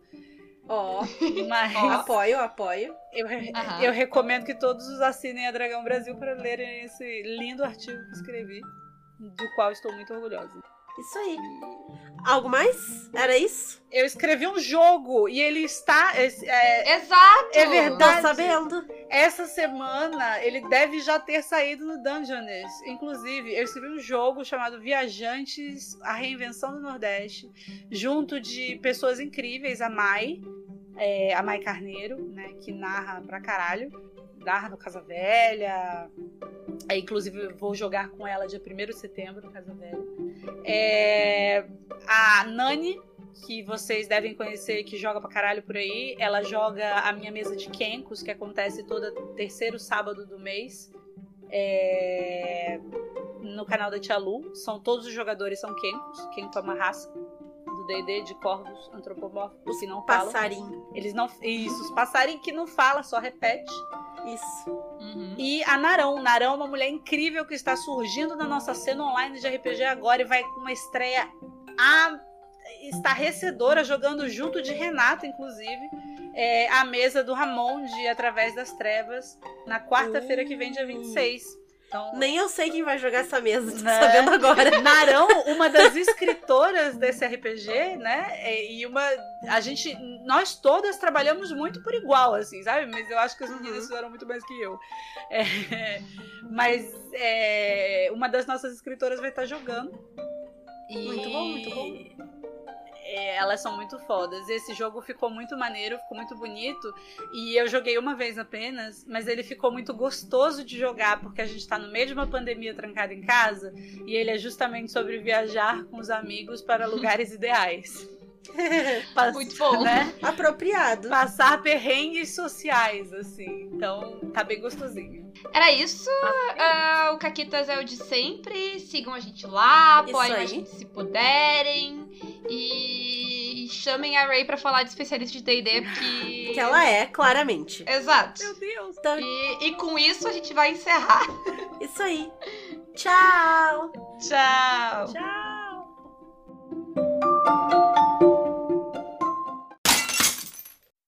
Ó, Mas apoio, apoio. eu, Aham. eu recomendo que todos os assinem a Dragão Brasil para lerem esse lindo artigo que escrevi, do qual estou muito orgulhosa. Isso aí. Algo mais? Era isso? Eu escrevi um jogo e ele está. É, é, Exato! É Tô verdade. sabendo. essa semana ele deve já ter saído no Dungeoners. Inclusive, eu escrevi um jogo chamado Viajantes, a Reinvenção do Nordeste, junto de pessoas incríveis, a Mai, é, a Mai Carneiro, né, que narra pra caralho. Narra no Casa Velha. É, inclusive, eu vou jogar com ela dia 1 de setembro no Casa Velha. É, a Nani, que vocês devem conhecer, que joga pra caralho por aí. Ela joga a minha mesa de Kenkos, que acontece todo terceiro sábado do mês. é, no canal da Tia Lu. São, todos os jogadores são Kenkos. Kenko é uma raça do D&D de corvos antropomórficos que não falam. Passarinho. Eles não... Isso, os passarinhos que não fala, só repete. Isso. Uhum. E a Narão. Narão é uma mulher incrível que está surgindo na nossa cena online de RPG agora e vai com uma estreia a- estarrecedora, jogando junto de Renata, inclusive, é, a mesa do Ramon de Através das Trevas, na quarta-feira que vem, dia 26. Então, Nem eu sei quem vai jogar essa mesa, tô Né? sabendo agora. [laughs] Narão, uma das [laughs] escritoras desse RPG, né? E uma. A gente. Nós todas trabalhamos muito por igual, assim, sabe? Mas eu acho que as meninas Uhum. fizeram muito mais que eu. É, mas é, uma das nossas escritoras vai estar jogando. E- Muito bom, muito bom. É, elas são muito fodas. Esse jogo ficou muito maneiro, ficou muito bonito. E eu joguei uma vez apenas, mas ele ficou muito gostoso de jogar, porque a gente tá no meio de uma pandemia trancada em casa. E ele é justamente sobre viajar com os amigos para lugares [laughs] ideais. [laughs] Muito bom. Né? Apropriado. Passar perrengues sociais, assim. Então, tá bem gostosinho. Era isso. Ah, o Caquitas é o de sempre. Sigam a gente lá, Isso apoiem a aí. gente se puderem. E chamem a Ray pra falar de especialista de D&D, porque... Que ela é, claramente. Exato. Meu Deus! Então, E, e com isso a gente vai encerrar. isso aí. Tchau! Tchau. Tchau!